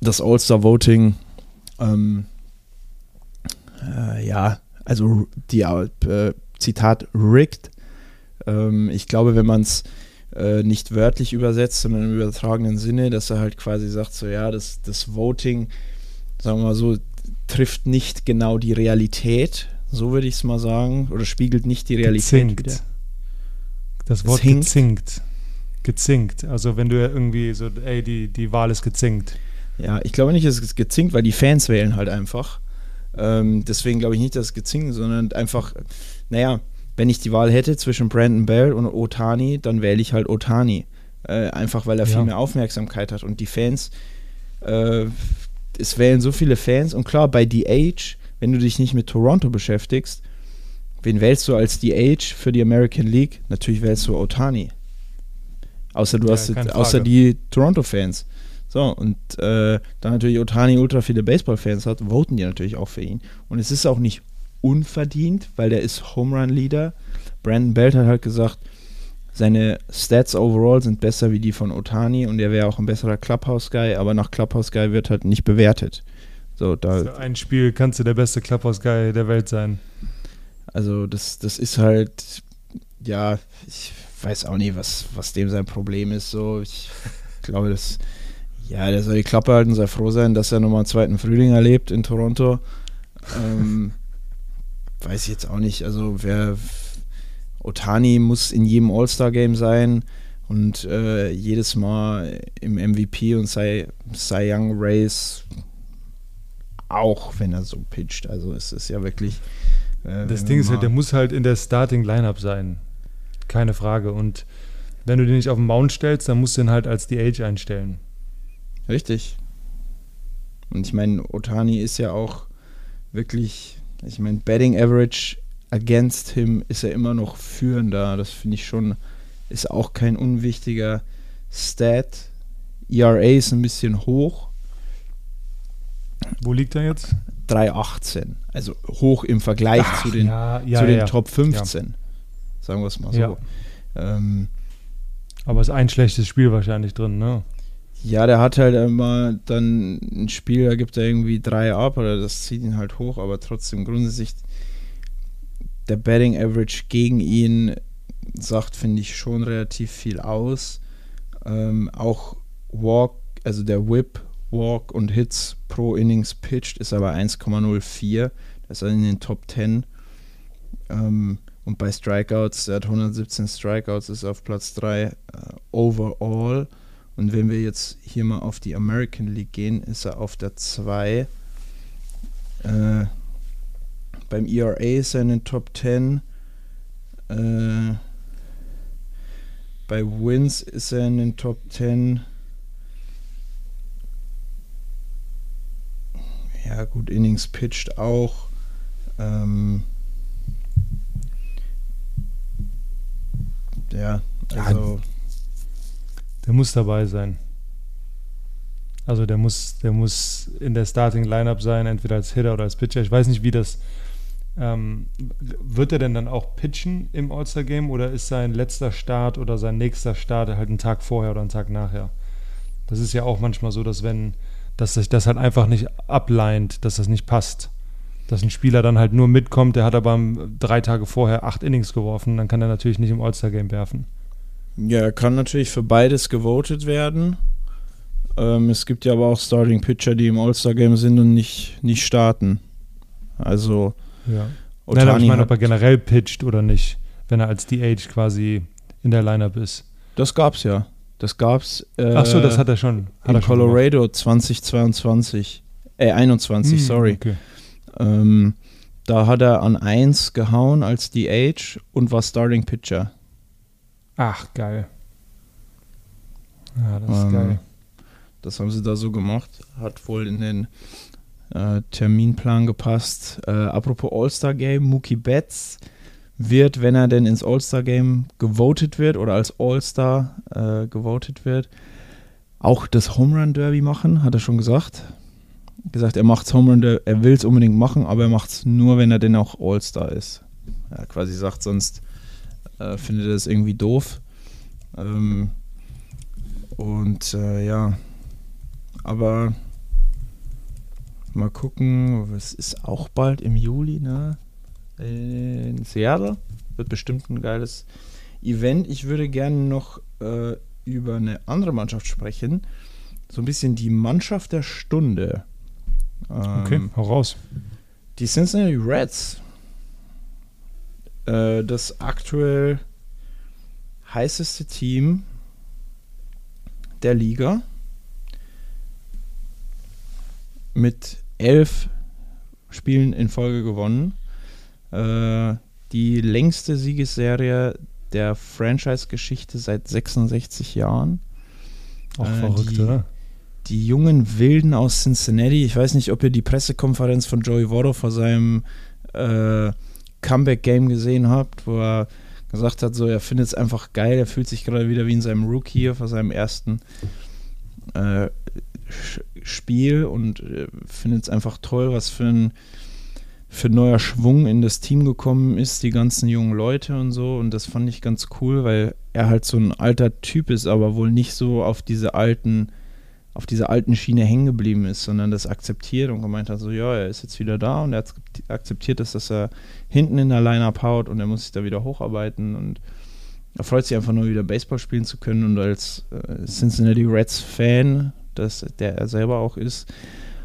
Speaker 1: das All-Star-Voting, ähm, äh, ja, also die äh, Zitat rigged. Ähm, ich glaube, wenn man es äh, nicht wörtlich übersetzt, sondern im übertragenen Sinne, dass er halt quasi sagt, so ja, das, das Voting, sagen wir mal so, trifft nicht genau die Realität, so würde ich es mal sagen, oder spiegelt nicht die Realität
Speaker 2: Gezinkt.
Speaker 1: wieder.
Speaker 2: Das Wort
Speaker 1: Gezinkt?
Speaker 2: gezinkt. Gezinkt. Also wenn du irgendwie so, ey, die, die Wahl ist gezinkt.
Speaker 1: Ja, ich glaube nicht, es gezinkt, weil die Fans wählen halt einfach. Ähm, deswegen glaube ich nicht, dass es gezinkt, sondern einfach, naja, wenn ich die Wahl hätte zwischen Brandon Bell und Otani, dann wähle ich halt Otani. Äh, einfach weil er
Speaker 2: Ja.
Speaker 1: viel mehr Aufmerksamkeit hat. Und die Fans, äh, es wählen so viele Fans. Und klar, bei DH, wenn du dich nicht mit Toronto beschäftigst, wen wählst du als DH für die American League? Natürlich wählst du Otani. Außer du
Speaker 2: Ja,
Speaker 1: hast außer die Toronto-Fans. So, und äh, da natürlich Otani ultra viele Baseball-Fans hat, voten die natürlich auch für ihn. Und es ist auch nicht unverdient, weil der ist Home Run Leader. Brandon Belt hat halt gesagt, seine Stats overall sind besser wie die von Otani und er wäre auch ein besserer Clubhouse-Guy, aber nach Clubhouse-Guy wird halt nicht bewertet. So, da,
Speaker 2: Für ein Spiel kannst du der beste Clubhouse-Guy der Welt sein.
Speaker 1: also das, das ist halt, ja, ich weiß auch nicht, was, was dem sein Problem ist. So, ich glaube, das, ja, der soll die Klappe halten, soll froh sein, dass er nochmal einen zweiten Frühling erlebt in Toronto. Ähm, [LAUGHS] weiß ich jetzt auch nicht. Also wer Otani muss in jedem All-Star-Game sein und äh, jedes Mal im MVP und Cy, Cy Young Race auch, wenn er so pitcht. Also es ist ja wirklich. äh,
Speaker 2: Das Ding ist halt, der muss halt in der Starting-Lineup sein. Keine Frage. Und wenn du den nicht auf den Mount stellst, dann musst du ihn halt als DH einstellen.
Speaker 1: Richtig. Und ich meine, Otani ist ja auch wirklich, ich meine, Betting Average against him ist er immer noch führender. Das finde ich schon, ist auch kein unwichtiger Stat. ERA ist ein bisschen hoch,
Speaker 2: Wo liegt er jetzt?
Speaker 1: 3,18. Also hoch im Vergleich zu den,
Speaker 2: ja, ja,
Speaker 1: zu den
Speaker 2: ja.
Speaker 1: Top 15. Sagen wir es mal so. Ähm,
Speaker 2: Aber ist ein schlechtes Spiel wahrscheinlich drin, ne?
Speaker 1: Ja, der hat halt immer dann ein Spiel, da gibt er irgendwie drei ab oder das zieht ihn halt hoch, aber trotzdem grundsätzlich der Betting Average gegen ihn sagt, finde ich, schon relativ viel aus. Ähm, auch Walk, also der Whip, Walk und Hits pro Innings pitched ist aber 1,04. Das ist in den Top 10. Ähm, und bei Strikeouts, der hat 117 Strikeouts, ist auf Platz 3 äh, overall. Und wenn wir jetzt hier mal auf die American League gehen, ist er auf der 2. Äh, beim ERA ist er in den Top 10. Äh, bei Wins ist er in den Top 10. Ja, gut, Innings pitched auch. Ähm, ja, also.
Speaker 2: Der muss dabei sein. Also der muss, der muss in der Starting Lineup sein, entweder als Hitter oder als Pitcher. Ich weiß nicht, wie das. Ähm, wird er denn dann auch pitchen im All-Star Game oder ist sein letzter Start oder sein nächster Start halt einen Tag vorher oder einen Tag nachher? Das ist ja auch manchmal so, dass wenn, dass sich das halt einfach nicht ableint, dass das nicht passt. Dass ein Spieler dann halt nur mitkommt, der hat aber drei Tage vorher acht Innings geworfen, dann kann er natürlich nicht im All-Star Game werfen.
Speaker 1: Ja, er kann natürlich für beides gewotet werden. Ähm, es gibt ja aber auch Starting Pitcher, die im All-Star-Game sind und nicht, nicht starten. Also
Speaker 2: Ja.
Speaker 1: Otani
Speaker 2: Nein, aber ich meine, ob er generell pitcht oder nicht, wenn er als DH quasi in der Lineup ist.
Speaker 1: das gab's ja. Das gab's äh,
Speaker 2: Ach so, das hat er schon. Hat
Speaker 1: in
Speaker 2: er schon gemacht.
Speaker 1: Colorado 2022. Äh, 21,
Speaker 2: Hm,
Speaker 1: sorry.
Speaker 2: Okay.
Speaker 1: Ähm, da hat er an 1 gehauen als DH und war Starting Pitcher.
Speaker 2: Ach, geil. Ja, das ist
Speaker 1: Ähm,
Speaker 2: geil.
Speaker 1: Das haben sie da so gemacht. Hat wohl in den äh, Terminplan gepasst. Äh, apropos All-Star-Game, Mookie Betts wird, wenn er denn ins All-Star-Game gewotet wird oder als All-Star äh, gewotet wird, auch das Home Run Derby machen, hat er schon gesagt. Gesagt, er macht's Home Run Derby, er will es unbedingt machen, aber er macht es nur, wenn er denn auch All-Star ist. Er quasi sagt, sonst äh, findet das irgendwie doof. Ähm, und äh, ja, aber mal gucken, es ist auch bald im Juli, ne? In Seattle. Wird bestimmt ein geiles Event. Ich würde gerne noch äh, über eine andere Mannschaft sprechen. So ein bisschen die Mannschaft der Stunde. Ähm,
Speaker 2: Okay, hau raus.
Speaker 1: Die Cincinnati Reds. Äh, das aktuell heißeste Team der Liga. Mit elf Spielen in Folge gewonnen. Äh, die längste Siegesserie der Franchise-Geschichte seit 66 Jahren.
Speaker 2: Auch
Speaker 1: Äh,
Speaker 2: verrückt,
Speaker 1: die-
Speaker 2: oder?
Speaker 1: Die jungen Wilden aus Cincinnati. Ich weiß nicht, ob ihr die Pressekonferenz von Joey Votto vor seinem äh, Comeback-Game gesehen habt, wo er gesagt hat, so er findet es einfach geil, er fühlt sich gerade wieder wie in seinem Rookie vor seinem ersten äh, Spiel und äh, findet es einfach toll, was für ein für neuer Schwung in das Team gekommen ist, die ganzen jungen Leute und so. Und das fand ich ganz cool, weil er halt so ein alter Typ ist, aber wohl nicht so auf diese alten, auf dieser alten Schiene hängen geblieben ist, sondern das akzeptiert und gemeint hat, so ja, er ist jetzt wieder da und er akzeptiert es, dass er hinten in der Line-Up haut und er muss sich da wieder hocharbeiten und er freut sich einfach nur wieder Baseball spielen zu können und als äh, Cincinnati Reds Fan, das, der er selber auch ist,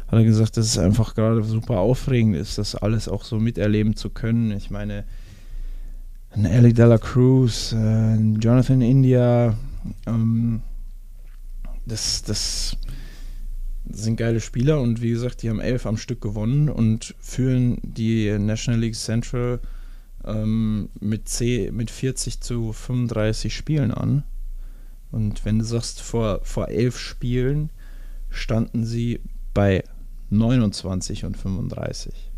Speaker 1: hat er gesagt, dass es einfach gerade super aufregend ist, das alles auch so miterleben zu können. Ich meine, ein Ellie Della Cruz, äh, Jonathan India, ähm, das, das sind geile Spieler und wie gesagt, die haben elf am Stück gewonnen und führen die National League Central ähm, mit, C, mit 40 zu 35 Spielen an. Und wenn du sagst, vor, vor elf Spielen standen sie bei 29 und 35.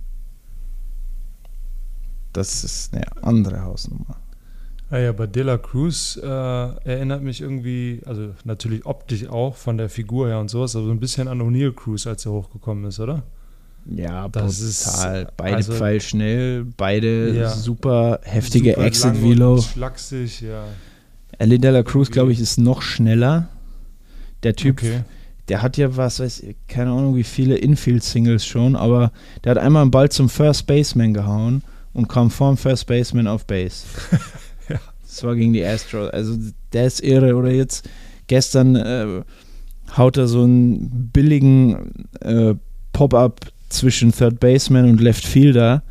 Speaker 1: Das ist eine andere Hausnummer.
Speaker 2: Ja, ja, bei De La Cruz äh, erinnert mich irgendwie, also natürlich optisch auch von der Figur her und sowas, aber so ein bisschen an O'Neill Cruz, als er hochgekommen ist, oder?
Speaker 1: Ja,
Speaker 2: Das ist,
Speaker 1: brutal. Beide
Speaker 2: also-
Speaker 1: pfeilschnell, beide
Speaker 2: Ja.
Speaker 1: super heftige
Speaker 2: Super
Speaker 1: Exit Velo.
Speaker 2: und Schlaksig, ja.
Speaker 1: Ellie Della Cruz, glaube ich, ist noch schneller. Der Typ,
Speaker 2: Okay.
Speaker 1: der hat ja was, weiß ich, keine Ahnung, wie viele Infield-Singles schon, aber der hat einmal einen Ball zum First Baseman gehauen und kam vorm First Baseman auf Base. [LAUGHS] Das war gegen die Astros. Also der ist irre. Oder jetzt gestern äh, haut er so einen billigen äh, Pop-up zwischen Third Baseman und Left Fielder,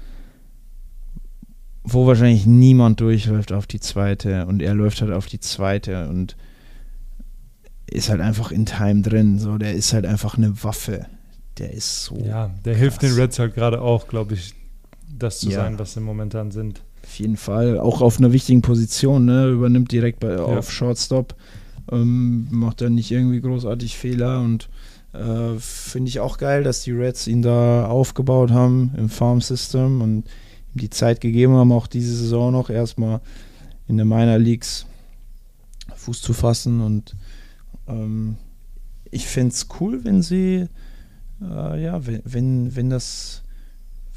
Speaker 1: wo wahrscheinlich niemand durchläuft auf die zweite und er läuft halt auf die zweite und ist halt einfach in Time drin. So, der ist halt einfach eine Waffe. Der ist so
Speaker 2: Ja, der hilft
Speaker 1: krass.
Speaker 2: den Reds halt gerade auch, glaube ich, das zu
Speaker 1: Ja.
Speaker 2: sein, was sie momentan sind.
Speaker 1: Auf jeden Fall, auch auf einer wichtigen Position, ne? übernimmt direkt bei, auf Shortstop, ähm, macht dann nicht irgendwie großartig Fehler und äh, finde ich auch geil, dass die Reds ihn da aufgebaut haben im Farm System und ihm die Zeit gegeben haben, auch diese Saison noch erstmal in der Minor Leagues Fuß zu fassen und ähm, ich fände es cool, wenn sie äh, ja, wenn, wenn, wenn das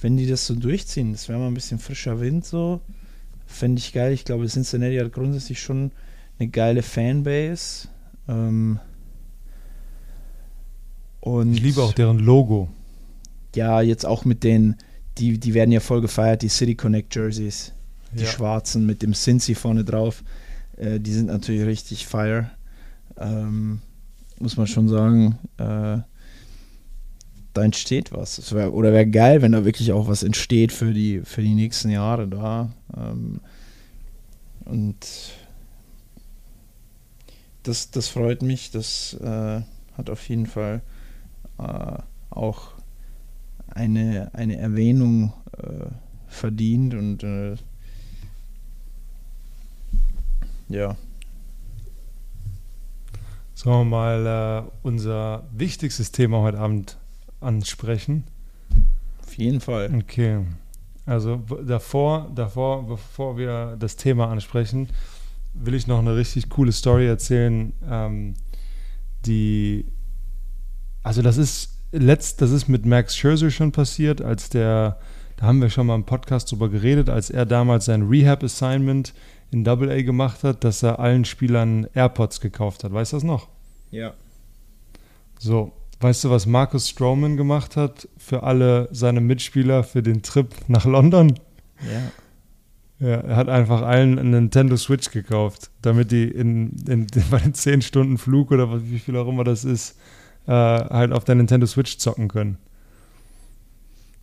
Speaker 1: wenn die das so durchziehen, das wäre mal ein bisschen frischer Wind so, fände ich geil. Ich glaube, Cincinnati hat grundsätzlich schon eine geile Fanbase. Ähm, und
Speaker 2: Ich liebe auch deren Logo.
Speaker 1: ja, jetzt auch mit den, die, die werden ja voll gefeiert, die City Connect Jerseys, die
Speaker 2: Ja.
Speaker 1: schwarzen mit dem Cincy vorne drauf, äh, die sind natürlich richtig fire. Ähm, muss man schon sagen, äh, da entsteht was. Wär, oder wäre geil, wenn da wirklich auch was entsteht für die, für die nächsten Jahre da. Ähm, und das, das freut mich. Das äh, hat auf jeden Fall äh, auch eine, eine Erwähnung äh, verdient und äh, ja.
Speaker 2: Sollen wir mal äh, unser wichtigstes Thema heute Abend ansprechen?
Speaker 1: Auf jeden Fall.
Speaker 2: Okay. Also davor, davor, bevor wir das Thema ansprechen, will ich noch eine richtig coole Story erzählen, ähm, die, also das ist letzt, das ist mit Max Scherzer schon passiert, als der, da haben wir schon mal im Podcast drüber geredet, als er damals sein Rehab-Assignment in Double A gemacht hat, dass er allen Spielern AirPods gekauft hat. Weißt du das noch?
Speaker 1: Ja.
Speaker 2: So, weißt du, was Marcus Stroman gemacht hat für alle seine Mitspieler für den Trip nach London?
Speaker 1: Ja.
Speaker 2: Ja, er hat einfach allen einen Nintendo Switch gekauft, damit die in, in, [LAUGHS] bei den 10 Stunden Flug oder wie viel auch immer das ist, äh, halt auf der Nintendo Switch zocken können.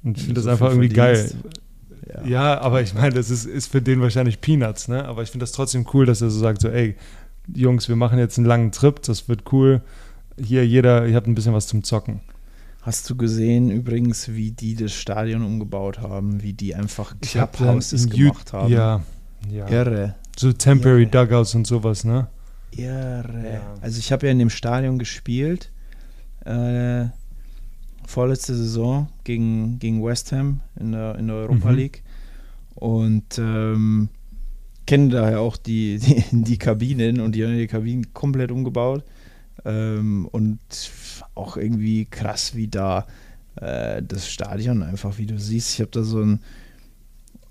Speaker 2: Und ich finde das
Speaker 1: so
Speaker 2: einfach irgendwie geil.
Speaker 1: Ja.
Speaker 2: Ja, aber ich meine, das ist, ist für den wahrscheinlich Peanuts, ne? Aber ich finde das trotzdem cool, dass er so sagt, so, ey, Jungs, wir machen jetzt einen langen Trip, das wird cool. Hier, jeder, ihr habt ein bisschen was zum Zocken.
Speaker 1: Hast du gesehen übrigens, wie die das Stadion umgebaut haben, wie die einfach Clubhouses gemacht haben?
Speaker 2: Ja, ja.
Speaker 1: Irre.
Speaker 2: So Temporary
Speaker 1: Ja.
Speaker 2: Dugouts und sowas, ne?
Speaker 1: Irre.
Speaker 2: Ja.
Speaker 1: Also ich habe ja in dem Stadion gespielt, äh, vorletzte Saison gegen, gegen West Ham in der, in der Europa
Speaker 2: Mhm.
Speaker 1: League und ähm, kenne daher auch die, [LAUGHS] die, die Kabinen und die haben die Kabinen komplett umgebaut ähm, und auch irgendwie krass, wie da äh, das Stadion einfach, wie du siehst, ich habe da so ein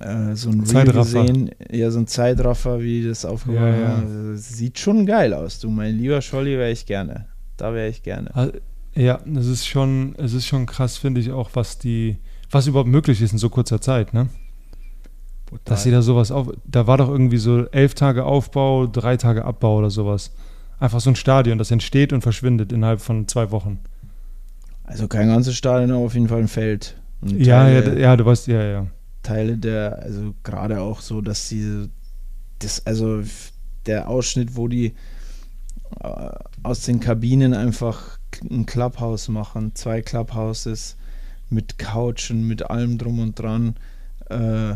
Speaker 1: äh, so ein Reel
Speaker 2: Zeitraffer.
Speaker 1: gesehen, ja, so ein Zeitraffer, wie das aufgebaut
Speaker 2: Ja, ja.
Speaker 1: Also, Sieht schon geil aus, du. Mein lieber Scholli wäre ich gerne. Da wäre ich gerne.
Speaker 2: Also, Ja, es ist schon, es ist schon krass, finde ich auch, was die, was überhaupt möglich ist in so kurzer Zeit, ne? Dass sie da sowas auf, da war doch irgendwie so elf Tage Aufbau, drei Tage Abbau oder sowas. Einfach so ein Stadion, das entsteht und verschwindet innerhalb von zwei Wochen.
Speaker 1: Also kein ganzes Stadion, aber auf jeden Fall ein Feld.
Speaker 2: Ja, ja,
Speaker 1: Teile,
Speaker 2: d- ja, du weißt, ja, ja.
Speaker 1: Teile der, also gerade auch so, dass sie das, also der Ausschnitt, wo die äh, aus den Kabinen einfach ein Clubhouse machen, zwei Clubhouses mit Couchen, mit allem drum und dran. Äh,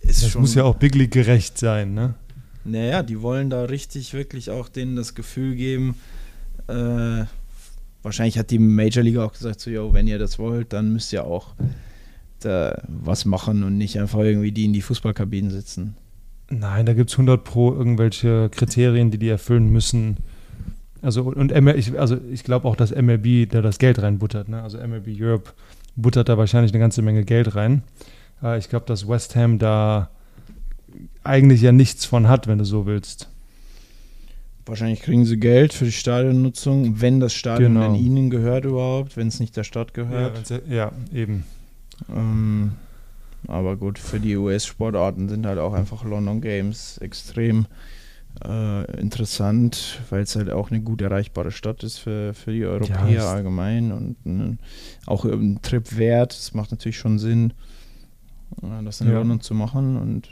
Speaker 1: ist
Speaker 2: Das
Speaker 1: schon,
Speaker 2: muss ja auch Big League gerecht sein, ne?
Speaker 1: Naja, die wollen da richtig wirklich auch denen das Gefühl geben. Äh, wahrscheinlich hat die Major League auch gesagt, so, yo, wenn ihr das wollt, dann müsst ihr auch da was machen und nicht einfach irgendwie die in die Fußballkabinen sitzen.
Speaker 2: Nein, da gibt es 100 pro irgendwelche Kriterien, die die erfüllen müssen. Also und ML, ich, also ich glaube auch, dass MLB da das Geld reinbuttert. Ne? Also MLB Europe buttert da wahrscheinlich eine ganze Menge Geld rein. Äh, ich glaube, dass West Ham da eigentlich ja nichts von hat, wenn du so willst.
Speaker 1: Wahrscheinlich kriegen sie Geld für die Stadionnutzung, wenn das Stadion
Speaker 2: Genau.
Speaker 1: ihnen gehört überhaupt, wenn es nicht der Stadt gehört.
Speaker 2: ja, ja, eben.
Speaker 1: Ähm, aber gut, für die US-Sportarten sind halt auch einfach London Games extrem äh, interessant, weil es halt auch eine gut erreichbare Stadt ist für, für die Europäer
Speaker 2: es-
Speaker 1: allgemein und äh, auch ein Trip wert. Es macht natürlich schon Sinn, äh, das in
Speaker 2: Ja.
Speaker 1: London zu machen und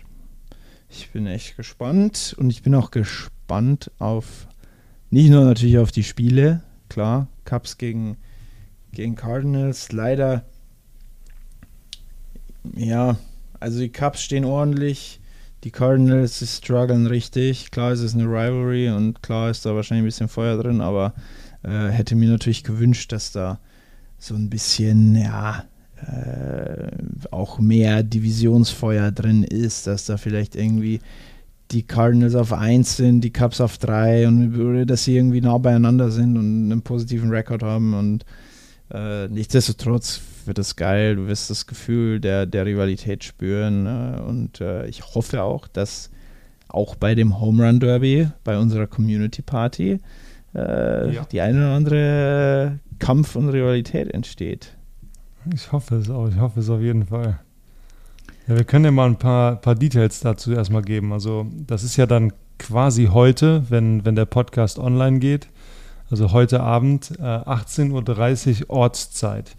Speaker 1: ich bin echt gespannt und ich bin auch gespannt auf nicht nur natürlich auf die Spiele, klar, Cups gegen, gegen Cardinals, leider ja, also die Cubs stehen ordentlich. Die Cardinals strugglen richtig. Klar ist es eine Rivalry und klar ist da wahrscheinlich ein bisschen Feuer drin, aber äh, hätte mir natürlich gewünscht, dass da so ein bisschen, ja, auch mehr Divisionsfeuer drin ist, dass da vielleicht irgendwie die Cardinals auf 1 sind, die Cubs auf 3 und dass sie irgendwie nah beieinander sind und einen positiven Rekord haben und äh, nichtsdestotrotz wird es geil, du wirst das Gefühl der, der Rivalität spüren äh, und äh, ich hoffe auch, dass auch bei dem Home Run Derby, bei unserer Community Party, äh,
Speaker 2: Ja.
Speaker 1: die eine oder andere Kampf und Rivalität entsteht.
Speaker 2: Ich hoffe es auch, ich hoffe es auf jeden Fall. Ja, wir können ja mal ein paar, paar Details dazu erstmal geben. Also, das ist ja dann quasi heute, wenn, wenn der Podcast online geht. Also heute Abend, äh, 18.30 Uhr Ortszeit.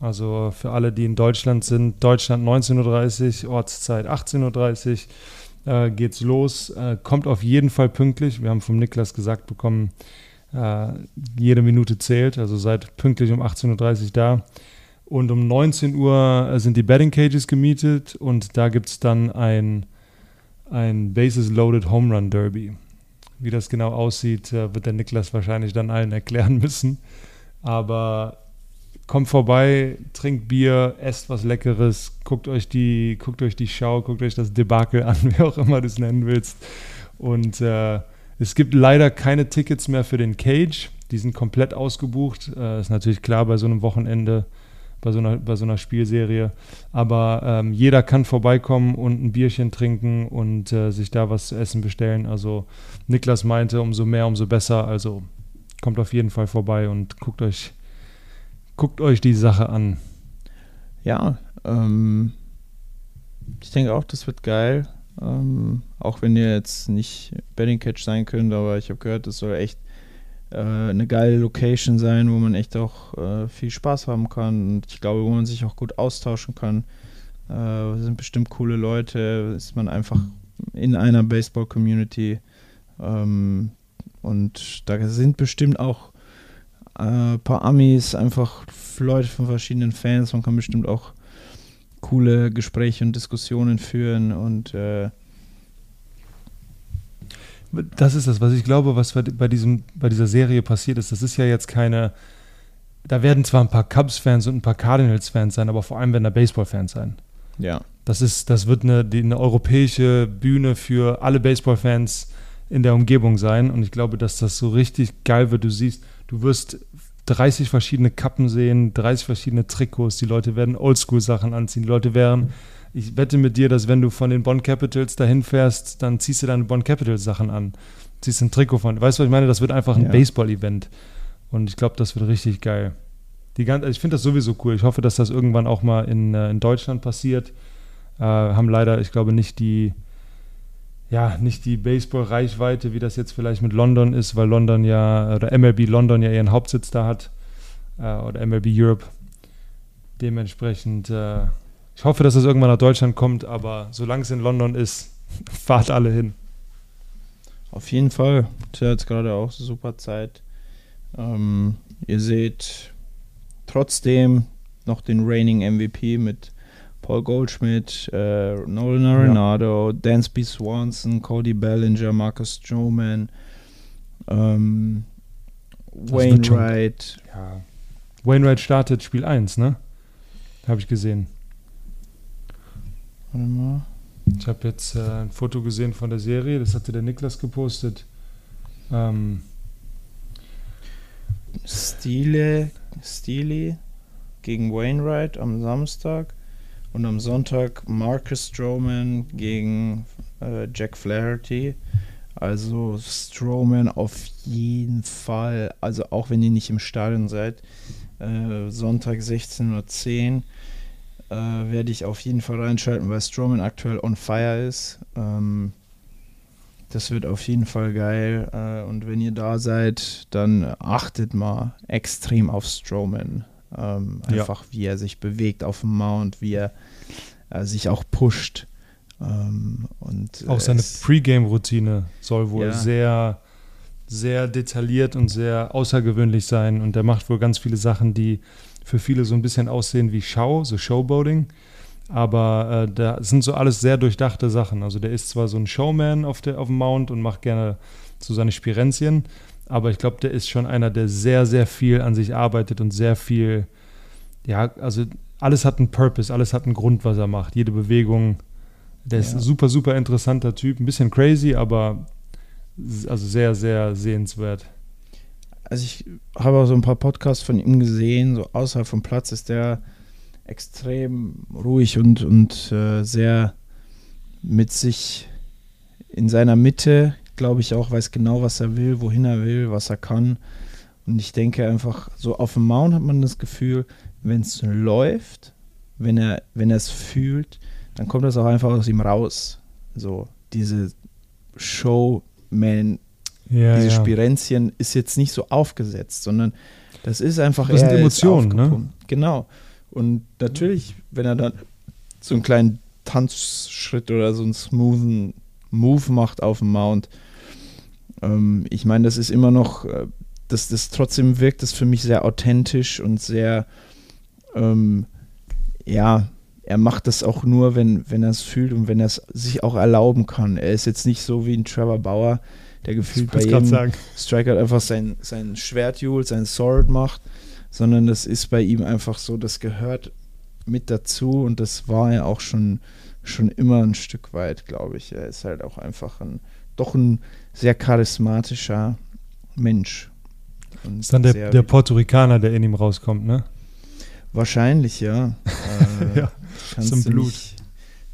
Speaker 2: Also für alle, die in Deutschland sind, Deutschland 19.30 Uhr, Ortszeit 18.30 Uhr äh, geht's los. Äh, kommt auf jeden Fall pünktlich. Wir haben vom Niklas gesagt bekommen, äh, jede Minute zählt. Also seid pünktlich um 18.30 Uhr da. Und um 19 Uhr sind die Betting Cages gemietet und da gibt es dann ein, ein Bases Loaded Home Run Derby. Wie das genau aussieht, äh, wird der Niklas wahrscheinlich dann allen [LAUGHS] erklären müssen. Aber kommt vorbei, trinkt Bier, esst was Leckeres, guckt euch die, guckt euch die Schau, guckt euch das Debakel an, [LAUGHS] wie auch immer du es nennen willst. Und äh, es gibt leider keine Tickets mehr für den Cage. die sind komplett ausgebucht. Äh, ist natürlich klar bei so einem Wochenende, bei so einer, bei so einer Spielserie. Aber ähm, jeder kann vorbeikommen und ein Bierchen trinken und äh, sich da was zu essen bestellen. Also Niklas meinte, umso mehr, umso besser. Also kommt auf jeden Fall vorbei und guckt euch, guckt euch die Sache an.
Speaker 1: Ja, ähm, ich denke auch, das wird geil. Ähm, auch wenn ihr jetzt nicht Betting Catch sein könnt, aber ich habe gehört, das soll echt äh, eine geile Location sein, wo man echt auch äh, viel Spaß haben kann und ich glaube, wo man sich auch gut austauschen kann. Äh, sind bestimmt coole Leute, ist man einfach in einer Baseball-Community ähm, und da sind bestimmt auch ein äh, paar Amis, einfach Leute von verschiedenen Fans, man kann bestimmt auch coole Gespräche und Diskussionen führen und äh,
Speaker 2: das ist das, was ich glaube, was bei, diesem, bei dieser Serie passiert ist. Das ist ja jetzt keine. Da werden zwar ein paar Cubs-Fans und ein paar Cardinals-Fans sein, aber vor allem werden da Baseball-Fans sein.
Speaker 1: Ja.
Speaker 2: Das, ist, das wird eine, eine europäische Bühne für alle Baseball-Fans in der Umgebung sein. Und ich glaube, dass das so richtig geil wird. Du siehst, du wirst 30 verschiedene Kappen sehen, 30 verschiedene Trikots. Die Leute werden Oldschool-Sachen anziehen. Die Leute werden ich wette mit dir, dass wenn du von den Bonn Capitals dahin fährst, dann ziehst du deine Bonn Capitals Sachen an. Ziehst ein Trikot von. Weißt du, was ich meine? Das wird einfach ein ja. Baseball-Event. Und ich glaube, das wird richtig geil. Die ganze, ich finde das sowieso cool. Ich hoffe, dass das irgendwann auch mal in, äh, in Deutschland passiert. Äh, haben leider, ich glaube, nicht die, ja, nicht die Baseball-Reichweite, wie das jetzt vielleicht mit London ist, weil London ja, oder MLB London ja ihren Hauptsitz da hat. Äh, oder MLB Europe. Dementsprechend äh, ich hoffe, dass es irgendwann nach Deutschland kommt, aber solange es in London ist, [LAUGHS] fahrt alle hin.
Speaker 1: Auf jeden Fall. Tja, jetzt gerade auch super Zeit. Ähm, ihr seht trotzdem noch den Reigning MVP mit Paul Goldschmidt, äh, Nolan Arenado, ja. Dansby Swanson, Cody Bellinger, Marcus Stroman, ähm, Wainwright.
Speaker 2: Ja. Wainwright startet Spiel 1, ne? Habe ich gesehen. Warte mal. Ich habe jetzt äh, ein Foto gesehen von der Serie, das hatte der Niklas gepostet. Ähm,
Speaker 1: Stile, Stile gegen Wainwright am Samstag und am Sonntag Marcus Stroman gegen äh, Jack Flaherty. Also Stroman auf jeden Fall, also auch wenn ihr nicht im Stadion seid, äh, Sonntag 16.10 Uhr äh, werde ich auf jeden Fall reinschalten, weil Strowman aktuell on fire ist. Ähm, das wird auf jeden Fall geil. Äh, und wenn ihr da seid, dann achtet mal extrem auf Strowman. Ähm, einfach ja. wie er sich bewegt auf dem Mount, wie er äh, sich auch pusht. Ähm, und,
Speaker 2: auch seine Pre-Game-Routine soll wohl ja. sehr, sehr detailliert und sehr außergewöhnlich sein. Und er macht wohl ganz viele Sachen, die für viele so ein bisschen aussehen wie Show, so Showboating. Aber äh, da sind so alles sehr durchdachte Sachen. Also der ist zwar so ein Showman auf, der, auf dem Mount und macht gerne so seine Spirenzien, aber ich glaube, der ist schon einer, der sehr, sehr viel an sich arbeitet und sehr viel, ja, also alles hat einen Purpose, alles hat einen Grund, was er macht. Jede Bewegung, der ja. ist ein super, super interessanter Typ, ein bisschen crazy, aber also sehr, sehr sehenswert
Speaker 1: also ich habe auch so ein paar Podcasts von ihm gesehen, so außerhalb vom Platz ist der extrem ruhig und, und äh, sehr mit sich in seiner Mitte, glaube ich auch, weiß genau, was er will, wohin er will, was er kann. Und ich denke einfach, so auf dem Mount hat man das Gefühl, wenn es läuft, wenn er, wenn er es fühlt, dann kommt das auch einfach aus ihm raus. So, diese Showman ja, diese ja. Spirenzchen ist jetzt nicht so aufgesetzt, sondern das ist einfach
Speaker 2: das sind Emotionen, ne?
Speaker 1: Genau. Und natürlich, wenn er dann so einen kleinen Tanzschritt oder so einen smoothen Move macht auf dem Mount, ähm, ich meine, das ist immer noch, äh, das, das trotzdem wirkt das für mich sehr authentisch und sehr, ähm, ja, er macht das auch nur, wenn, wenn er es fühlt und wenn er es sich auch erlauben kann. Er ist jetzt nicht so wie ein Trevor Bauer, der gefühlt bei jedem sagen. Striker einfach sein, sein Schwertjul, sein Sword macht, sondern das ist bei ihm einfach so, das gehört mit dazu und das war er auch schon, schon immer ein Stück weit, glaube ich. Er ist halt auch einfach ein, doch ein sehr charismatischer Mensch. Und
Speaker 2: Ist dann der, der Puerto Ricaner, der in ihm rauskommt, ne?
Speaker 1: Wahrscheinlich, ja. [LAUGHS] Äh,
Speaker 2: Ja, zum Blut.
Speaker 1: Nicht,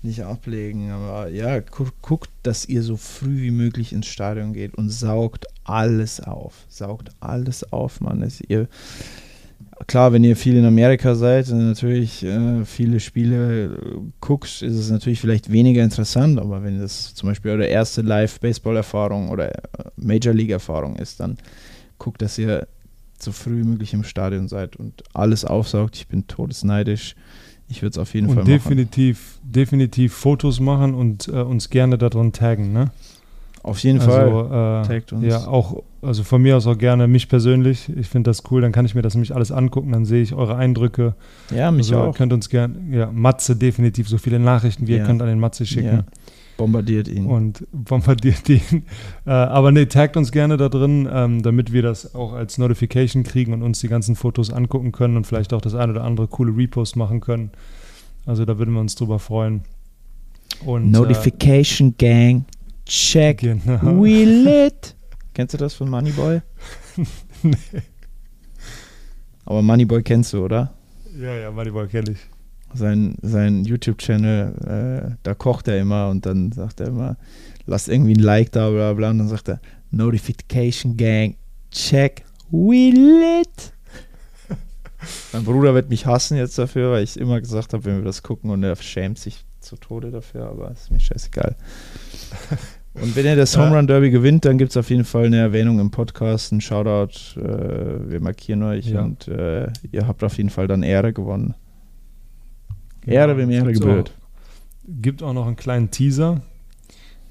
Speaker 1: nicht ablegen. Aber ja, gu guckt, dass ihr so früh wie möglich ins Stadion geht und saugt alles auf. Saugt alles auf, Mann. Es, ihr, klar, wenn ihr viel in Amerika seid und natürlich äh, viele Spiele äh, guckt, ist es natürlich vielleicht weniger interessant. Aber wenn das zum Beispiel eure erste Live-Baseball-Erfahrung oder äh, Major League-Erfahrung ist, dann guckt, dass ihr so früh wie möglich im Stadion seid und alles aufsaugt. Ich bin todesneidisch. Ich würde es auf jeden Fall
Speaker 2: Und
Speaker 1: machen.
Speaker 2: definitiv, definitiv Fotos machen und äh, uns gerne daran taggen, ne?
Speaker 1: Auf jeden Fall.
Speaker 2: Also, äh,
Speaker 1: Taggt uns.
Speaker 2: Ja, auch, also von mir aus auch gerne mich persönlich. Ich finde das cool, dann kann ich mir das nämlich alles angucken, dann sehe ich eure Eindrücke.
Speaker 1: Ja, mich
Speaker 2: also,
Speaker 1: auch.
Speaker 2: Könnt uns gerne, ja, Matze definitiv, so viele Nachrichten wie ihr
Speaker 1: Ja.
Speaker 2: könnt an den Matze schicken.
Speaker 1: Ja. Bombardiert ihn.
Speaker 2: Und bombardiert [LAUGHS] ihn. Äh, aber nee, taggt uns gerne da drin, ähm, damit wir das auch als Notification kriegen und uns die ganzen Fotos angucken können und vielleicht auch das ein oder andere coole Repost machen können. Also da würden wir uns drüber freuen. Und,
Speaker 1: Notification Gang.
Speaker 2: Äh,
Speaker 1: Check.
Speaker 2: genau.
Speaker 1: We [LAUGHS] lit. Kennst du das von Moneyboy? [LAUGHS]
Speaker 2: nee.
Speaker 1: Aber Moneyboy kennst du, oder?
Speaker 2: Ja, ja, Moneyball kenne ich.
Speaker 1: Sein, sein YouTube-Channel, äh, da kocht er immer und dann sagt er immer, lasst irgendwie ein Like da, bla bla. Und dann sagt er, Notification Gang. Check. We lit. [LAUGHS] mein Bruder wird mich hassen jetzt dafür, weil ich immer gesagt habe, wenn wir das gucken und er schämt sich zu Tode dafür, aber ist mir scheißegal. [LAUGHS] Und wenn er das. Home Run Derby gewinnt, dann gibt es auf jeden Fall eine Erwähnung im Podcast, ein Shoutout. Äh, wir markieren euch
Speaker 2: Ja.
Speaker 1: und äh, ihr habt auf jeden Fall dann Ehre gewonnen. Ehre, wem Ehre gebührt.
Speaker 2: Auch, gibt auch noch einen kleinen Teaser.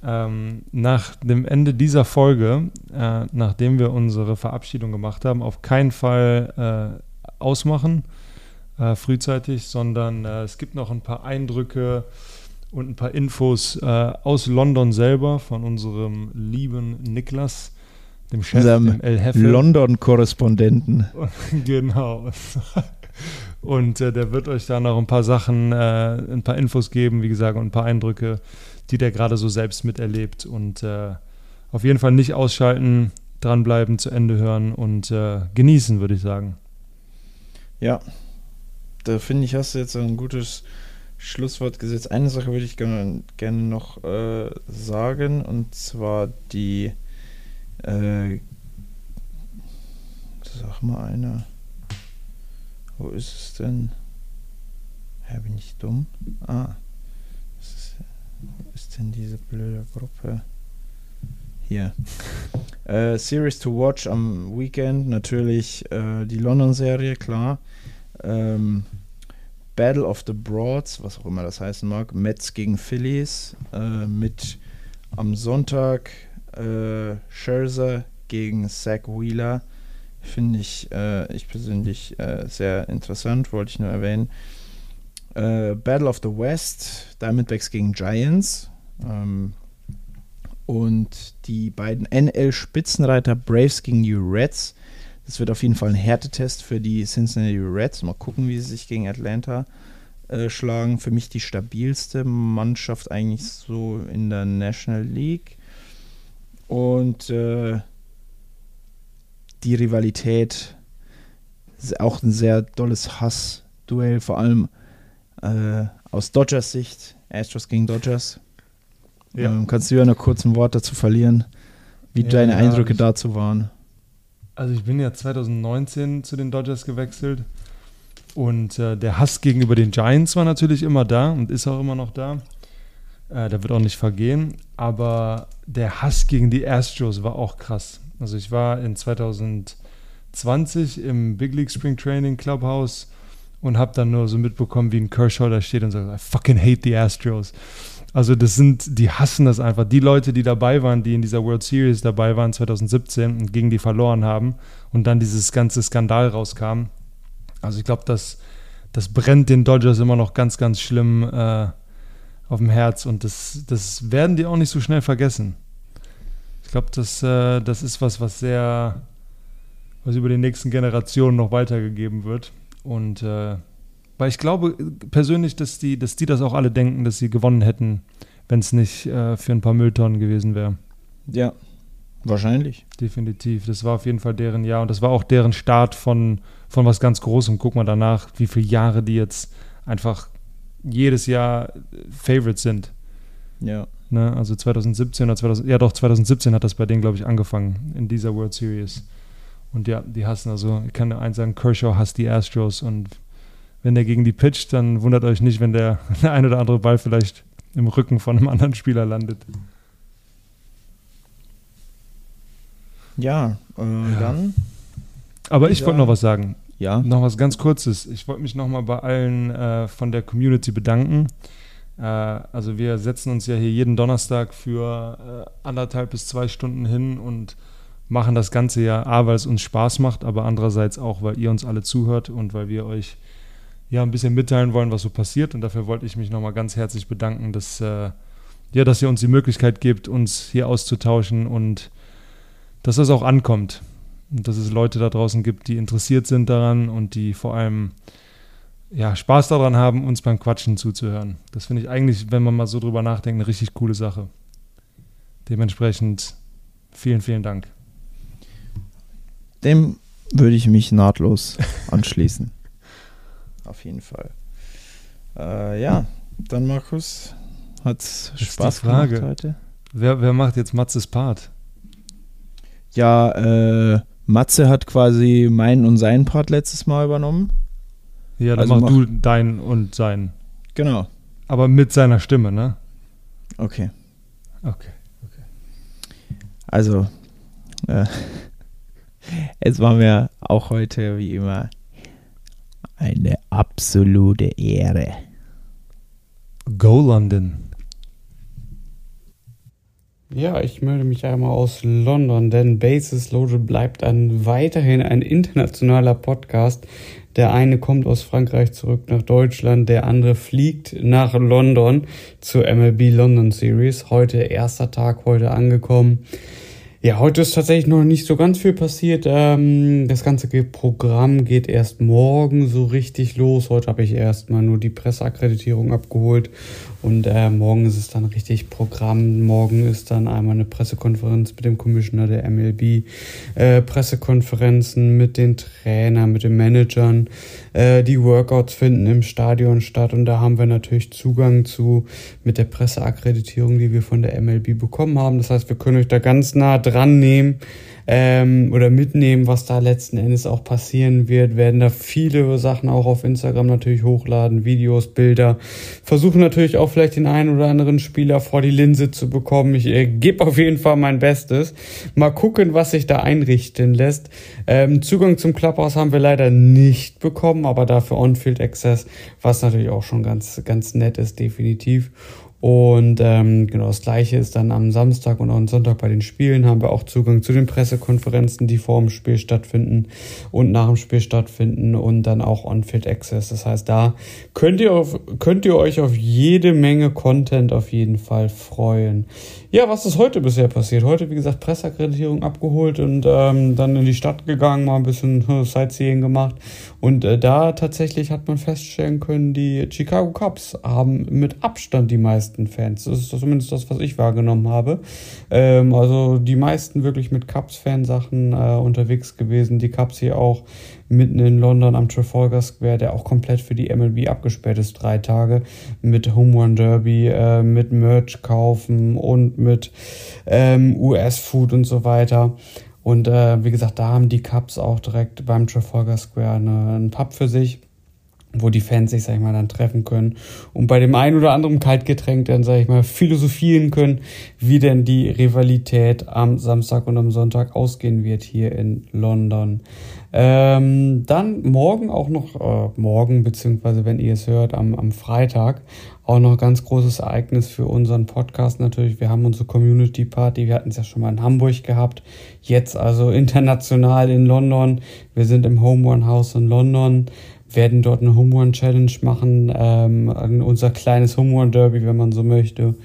Speaker 2: Ähm, nach dem Ende dieser Folge, äh, nachdem wir unsere Verabschiedung gemacht haben, auf keinen Fall äh, ausmachen, äh, frühzeitig, sondern äh, es gibt noch ein paar Eindrücke und ein paar Infos äh, aus London selber von unserem lieben Niklas, dem Chef, dem El.
Speaker 1: London-Korrespondenten. [LAUGHS]
Speaker 2: Genau. Und äh, der wird euch da noch ein paar Sachen, äh, ein paar Infos geben, wie gesagt, und ein paar Eindrücke, die der gerade so selbst miterlebt. Und äh, auf jeden Fall nicht ausschalten, dranbleiben, zu Ende hören und äh, genießen, würde ich sagen.
Speaker 1: Ja, da finde ich, hast du jetzt ein gutes Schlusswort gesetzt. Eine Sache würde ich gerne, gerne noch äh, sagen, und zwar die, äh, sag mal einer, wo ist es denn? Ja, bin ich dumm? Ah, ist, wo ist denn diese blöde Gruppe? Hier. [LAUGHS] Äh, Series to Watch am Weekend, natürlich äh, die London-Serie, klar. Ähm, Battle of the Broads, was auch immer das heißen mag, Mets gegen Phillies, äh, mit am Sonntag äh, Scherzer gegen Zach Wheeler. Finde ich, äh, ich persönlich äh, sehr interessant, wollte ich nur erwähnen. Äh, Battle of the West, Diamondbacks gegen Giants. Ähm, und die beiden NL-Spitzenreiter Braves gegen die Reds. Das wird auf jeden Fall ein Härtetest für die Cincinnati Reds. Mal gucken, wie sie sich gegen Atlanta äh, schlagen. Für mich die stabilste Mannschaft eigentlich so in der National League. Und äh, die Rivalität ist auch ein sehr dolles Hassduell, vor allem äh, aus Dodgers Sicht. Astros gegen Dodgers.
Speaker 2: Ja.
Speaker 1: Ähm, kannst du ja noch kurz ein Wort dazu verlieren, wie
Speaker 2: Ja,
Speaker 1: deine Eindrücke
Speaker 2: ich-
Speaker 1: dazu waren?
Speaker 2: Also ich bin ja 2019 zu den Dodgers gewechselt und äh, der Hass gegenüber den Giants war natürlich immer da und ist auch immer noch da. Äh, der wird auch nicht vergehen, aber der Hass gegen die Astros war auch krass. Also ich war in 2020 im Big League Spring Training Clubhouse und habe dann nur so mitbekommen, wie ein Kershaw da steht und sagt, I fucking hate the Astros. Also das sind, die hassen das einfach. Die Leute, die dabei waren, die in dieser World Series dabei waren 2017 und gegen die verloren haben und dann dieses ganze Skandal rauskam. Also ich glaube, das, das brennt den Dodgers immer noch ganz, ganz schlimm äh, auf dem Herz und das, das werden die auch nicht so schnell vergessen. Ich glaube, das, äh, das ist was, was sehr, was über die nächsten Generationen noch weitergegeben wird. Und äh, weil ich glaube persönlich, dass die, dass die das auch alle denken, dass sie gewonnen hätten, wenn es nicht äh, für ein paar Mülltonnen gewesen wäre.
Speaker 1: Ja, Wahrscheinlich.
Speaker 2: Definitiv. Das war auf jeden Fall deren Jahr und das war auch deren Start von, von was ganz Großem. Guck mal danach, wie viele Jahre die jetzt einfach jedes Jahr Favorites sind.
Speaker 1: Ja.
Speaker 2: Ne? Also 2017 oder 2000, ja doch, 2017 hat das bei denen, glaube ich, angefangen in dieser World Series. Und ja, die hassen also, ich kann nur eins sagen, Kershaw hasst die Astros und wenn der gegen die pitcht, dann wundert euch nicht, wenn der, [LAUGHS] der ein oder andere Ball vielleicht im Rücken von einem anderen Spieler landet.
Speaker 1: Ja, äh, dann.
Speaker 2: Aber ich
Speaker 1: Ja.
Speaker 2: wollte noch was sagen.
Speaker 1: Ja.
Speaker 2: Noch was ganz Kurzes. Ich wollte mich nochmal bei allen äh, von der Community bedanken. Äh, also wir setzen uns ja hier jeden Donnerstag für äh, anderthalb bis zwei Stunden hin und machen das Ganze ja A, weil es uns Spaß macht, aber andererseits auch, weil ihr uns alle zuhört und weil wir euch ja ein bisschen mitteilen wollen, was so passiert. Und dafür wollte ich mich nochmal ganz herzlich bedanken, dass, äh, ja, dass ihr uns die Möglichkeit gebt, uns hier auszutauschen und dass das auch ankommt. Und dass es Leute da draußen gibt, die interessiert sind daran und die vor allem ja, Spaß daran haben, uns beim Quatschen zuzuhören. Das finde ich eigentlich, wenn man mal so drüber nachdenkt, eine richtig coole Sache. Dementsprechend vielen, vielen Dank.
Speaker 1: Dem würde ich mich nahtlos [LAUGHS] anschließen. Auf jeden Fall. Äh, ja, dann Markus, hat Spaß
Speaker 2: Frage.
Speaker 1: gemacht heute.
Speaker 2: Wer, wer macht jetzt Matzes Part?
Speaker 1: Ja, äh, Matze hat quasi meinen und seinen Part letztes Mal übernommen.
Speaker 2: Ja, dann
Speaker 1: Also
Speaker 2: mach du dein und sein.
Speaker 1: Genau.
Speaker 2: Aber mit seiner Stimme, ne?
Speaker 1: Okay.
Speaker 2: Okay.
Speaker 1: Also, äh, [LAUGHS] es war mir auch heute wie immer eine absolute Ehre.
Speaker 2: Go London.
Speaker 3: Ja, ich melde mich einmal aus London, denn Basis Loaded bleibt ein, weiterhin ein internationaler Podcast. Der eine kommt aus Frankreich zurück nach Deutschland, der andere fliegt nach London zur MLB London Series. Heute erster Tag, heute angekommen. Ja, heute ist tatsächlich noch nicht so ganz viel passiert. Ähm, das ganze Programm geht erst morgen so richtig los. Heute habe ich erstmal nur die Presseakkreditierung abgeholt und äh, morgen ist es dann richtig Programm. Morgen ist dann einmal eine Pressekonferenz mit dem Commissioner der MLB, äh, Pressekonferenzen mit den Trainern, mit den Managern. Äh, die Workouts finden im Stadion statt und da haben wir natürlich Zugang zu mit der Presseakkreditierung, die wir von der MLB bekommen haben. Das heißt, wir können euch da ganz nah dran nehmen ähm, oder mitnehmen, was da letzten Endes auch passieren wird. Werden da viele Sachen auch auf Instagram natürlich hochladen, Videos, Bilder. Versuchen natürlich auch vielleicht den einen oder anderen Spieler vor die Linse zu bekommen. Ich äh, gebe auf jeden Fall mein Bestes. Mal gucken, was sich da einrichten lässt. Ähm, Zugang zum Clubhouse haben wir leider nicht bekommen, aber dafür On-Field Access, was natürlich auch schon ganz, ganz nett ist, definitiv. Und ähm, genau das gleiche ist dann am Samstag und am Sonntag bei den Spielen haben wir auch Zugang zu den Pressekonferenzen, die vor dem Spiel stattfinden und nach dem Spiel stattfinden und dann auch On-Field Access. Das heißt, da könnt ihr, auf, könnt ihr euch auf jede Menge Content auf jeden Fall freuen. Ja, was ist heute bisher passiert? Heute, wie gesagt, Presseakkreditierung abgeholt und ähm, dann in die Stadt gegangen, mal ein bisschen äh, Sightseeing gemacht. Und äh, da tatsächlich hat man feststellen können, die Chicago Cubs haben mit Abstand die meisten Fans. Das ist zumindest das, was ich wahrgenommen habe. Ähm, also die meisten wirklich mit Cubs-Fansachen äh, unterwegs gewesen. Die Cubs hier auch mitten in London am Trafalgar Square, der auch komplett für die MLB abgesperrt ist, drei Tage mit Home Run Derby, äh, mit Merch kaufen und mit ähm, US-Food und so weiter. Und äh, wie gesagt, da haben die Cubs auch direkt beim Trafalgar Square eine, einen Pub für sich, wo die Fans sich, sag ich mal, dann treffen können und bei dem einen oder anderen Kaltgetränk dann, sag ich mal, philosophieren können, wie denn die Rivalität am Samstag und am Sonntag ausgehen wird hier in London. Ähm, dann morgen auch noch, äh, morgen, beziehungsweise wenn ihr es hört, am, am Freitag, auch noch ganz großes Ereignis für unseren Podcast natürlich. Wir haben unsere Community Party, wir hatten es ja schon mal in Hamburg gehabt, jetzt also [LAUGHS] international in London. Wir sind im Home Run House in London, werden dort eine Home Run Challenge machen, ähm, unser kleines Home Run Derby, wenn man so möchte.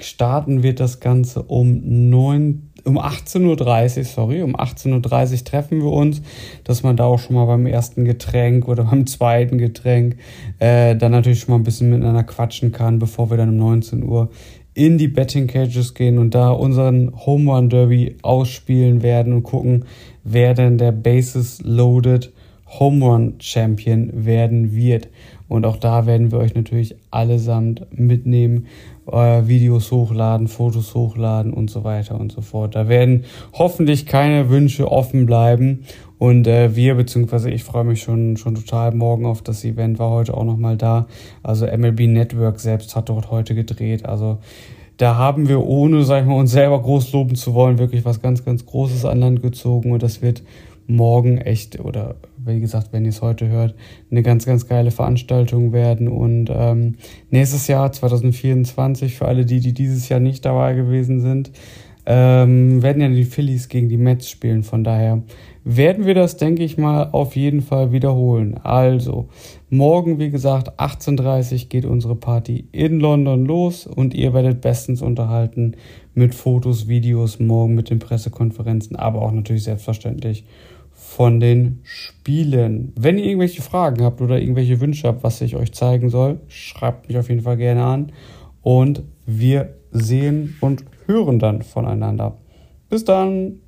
Speaker 3: Starten wird das Ganze um 9, um 18.30 Uhr, sorry, um 18.30 Uhr treffen wir uns, dass man da auch schon mal beim ersten Getränk oder [LAUGHS] beim zweiten Getränk äh, dann natürlich schon mal ein bisschen miteinander quatschen kann, bevor wir dann um 19 Uhr in die Betting Cages gehen und da unseren Home Run Derby ausspielen werden und gucken, wer denn der Bases Loaded Home Run Champion werden wird. Und auch da werden wir euch natürlich allesamt mitnehmen, äh, Videos hochladen, Fotos hochladen und so weiter und so fort. Da werden hoffentlich keine Wünsche offen bleiben. Und äh, wir, beziehungsweise ich freue mich schon, schon total morgen auf das Event, war heute auch nochmal da. Also MLB Network selbst hat dort heute gedreht. Also da haben wir, ohne, sag ich mal, uns selber groß loben zu wollen, wirklich was ganz, ganz Großes an Land gezogen. Und das wird morgen echt, oder wie gesagt, wenn ihr es heute hört, eine ganz, ganz geile Veranstaltung werden. Und ähm, nächstes Jahr, 2024, für alle die, die dieses Jahr nicht dabei gewesen sind, ähm, werden ja die Phillies gegen die Mets spielen. Von daher werden wir das, denke ich mal, auf jeden Fall wiederholen. Also, morgen, wie gesagt, 18.30 Uhr geht unsere Party in London los und ihr werdet bestens unterhalten mit Fotos, Videos, morgen mit den Pressekonferenzen, aber auch natürlich selbstverständlich von den Spielen. Wenn ihr irgendwelche Fragen habt oder irgendwelche Wünsche habt, was ich euch zeigen soll, schreibt mich auf jeden Fall gerne an und wir sehen und hören dann voneinander. Bis dann!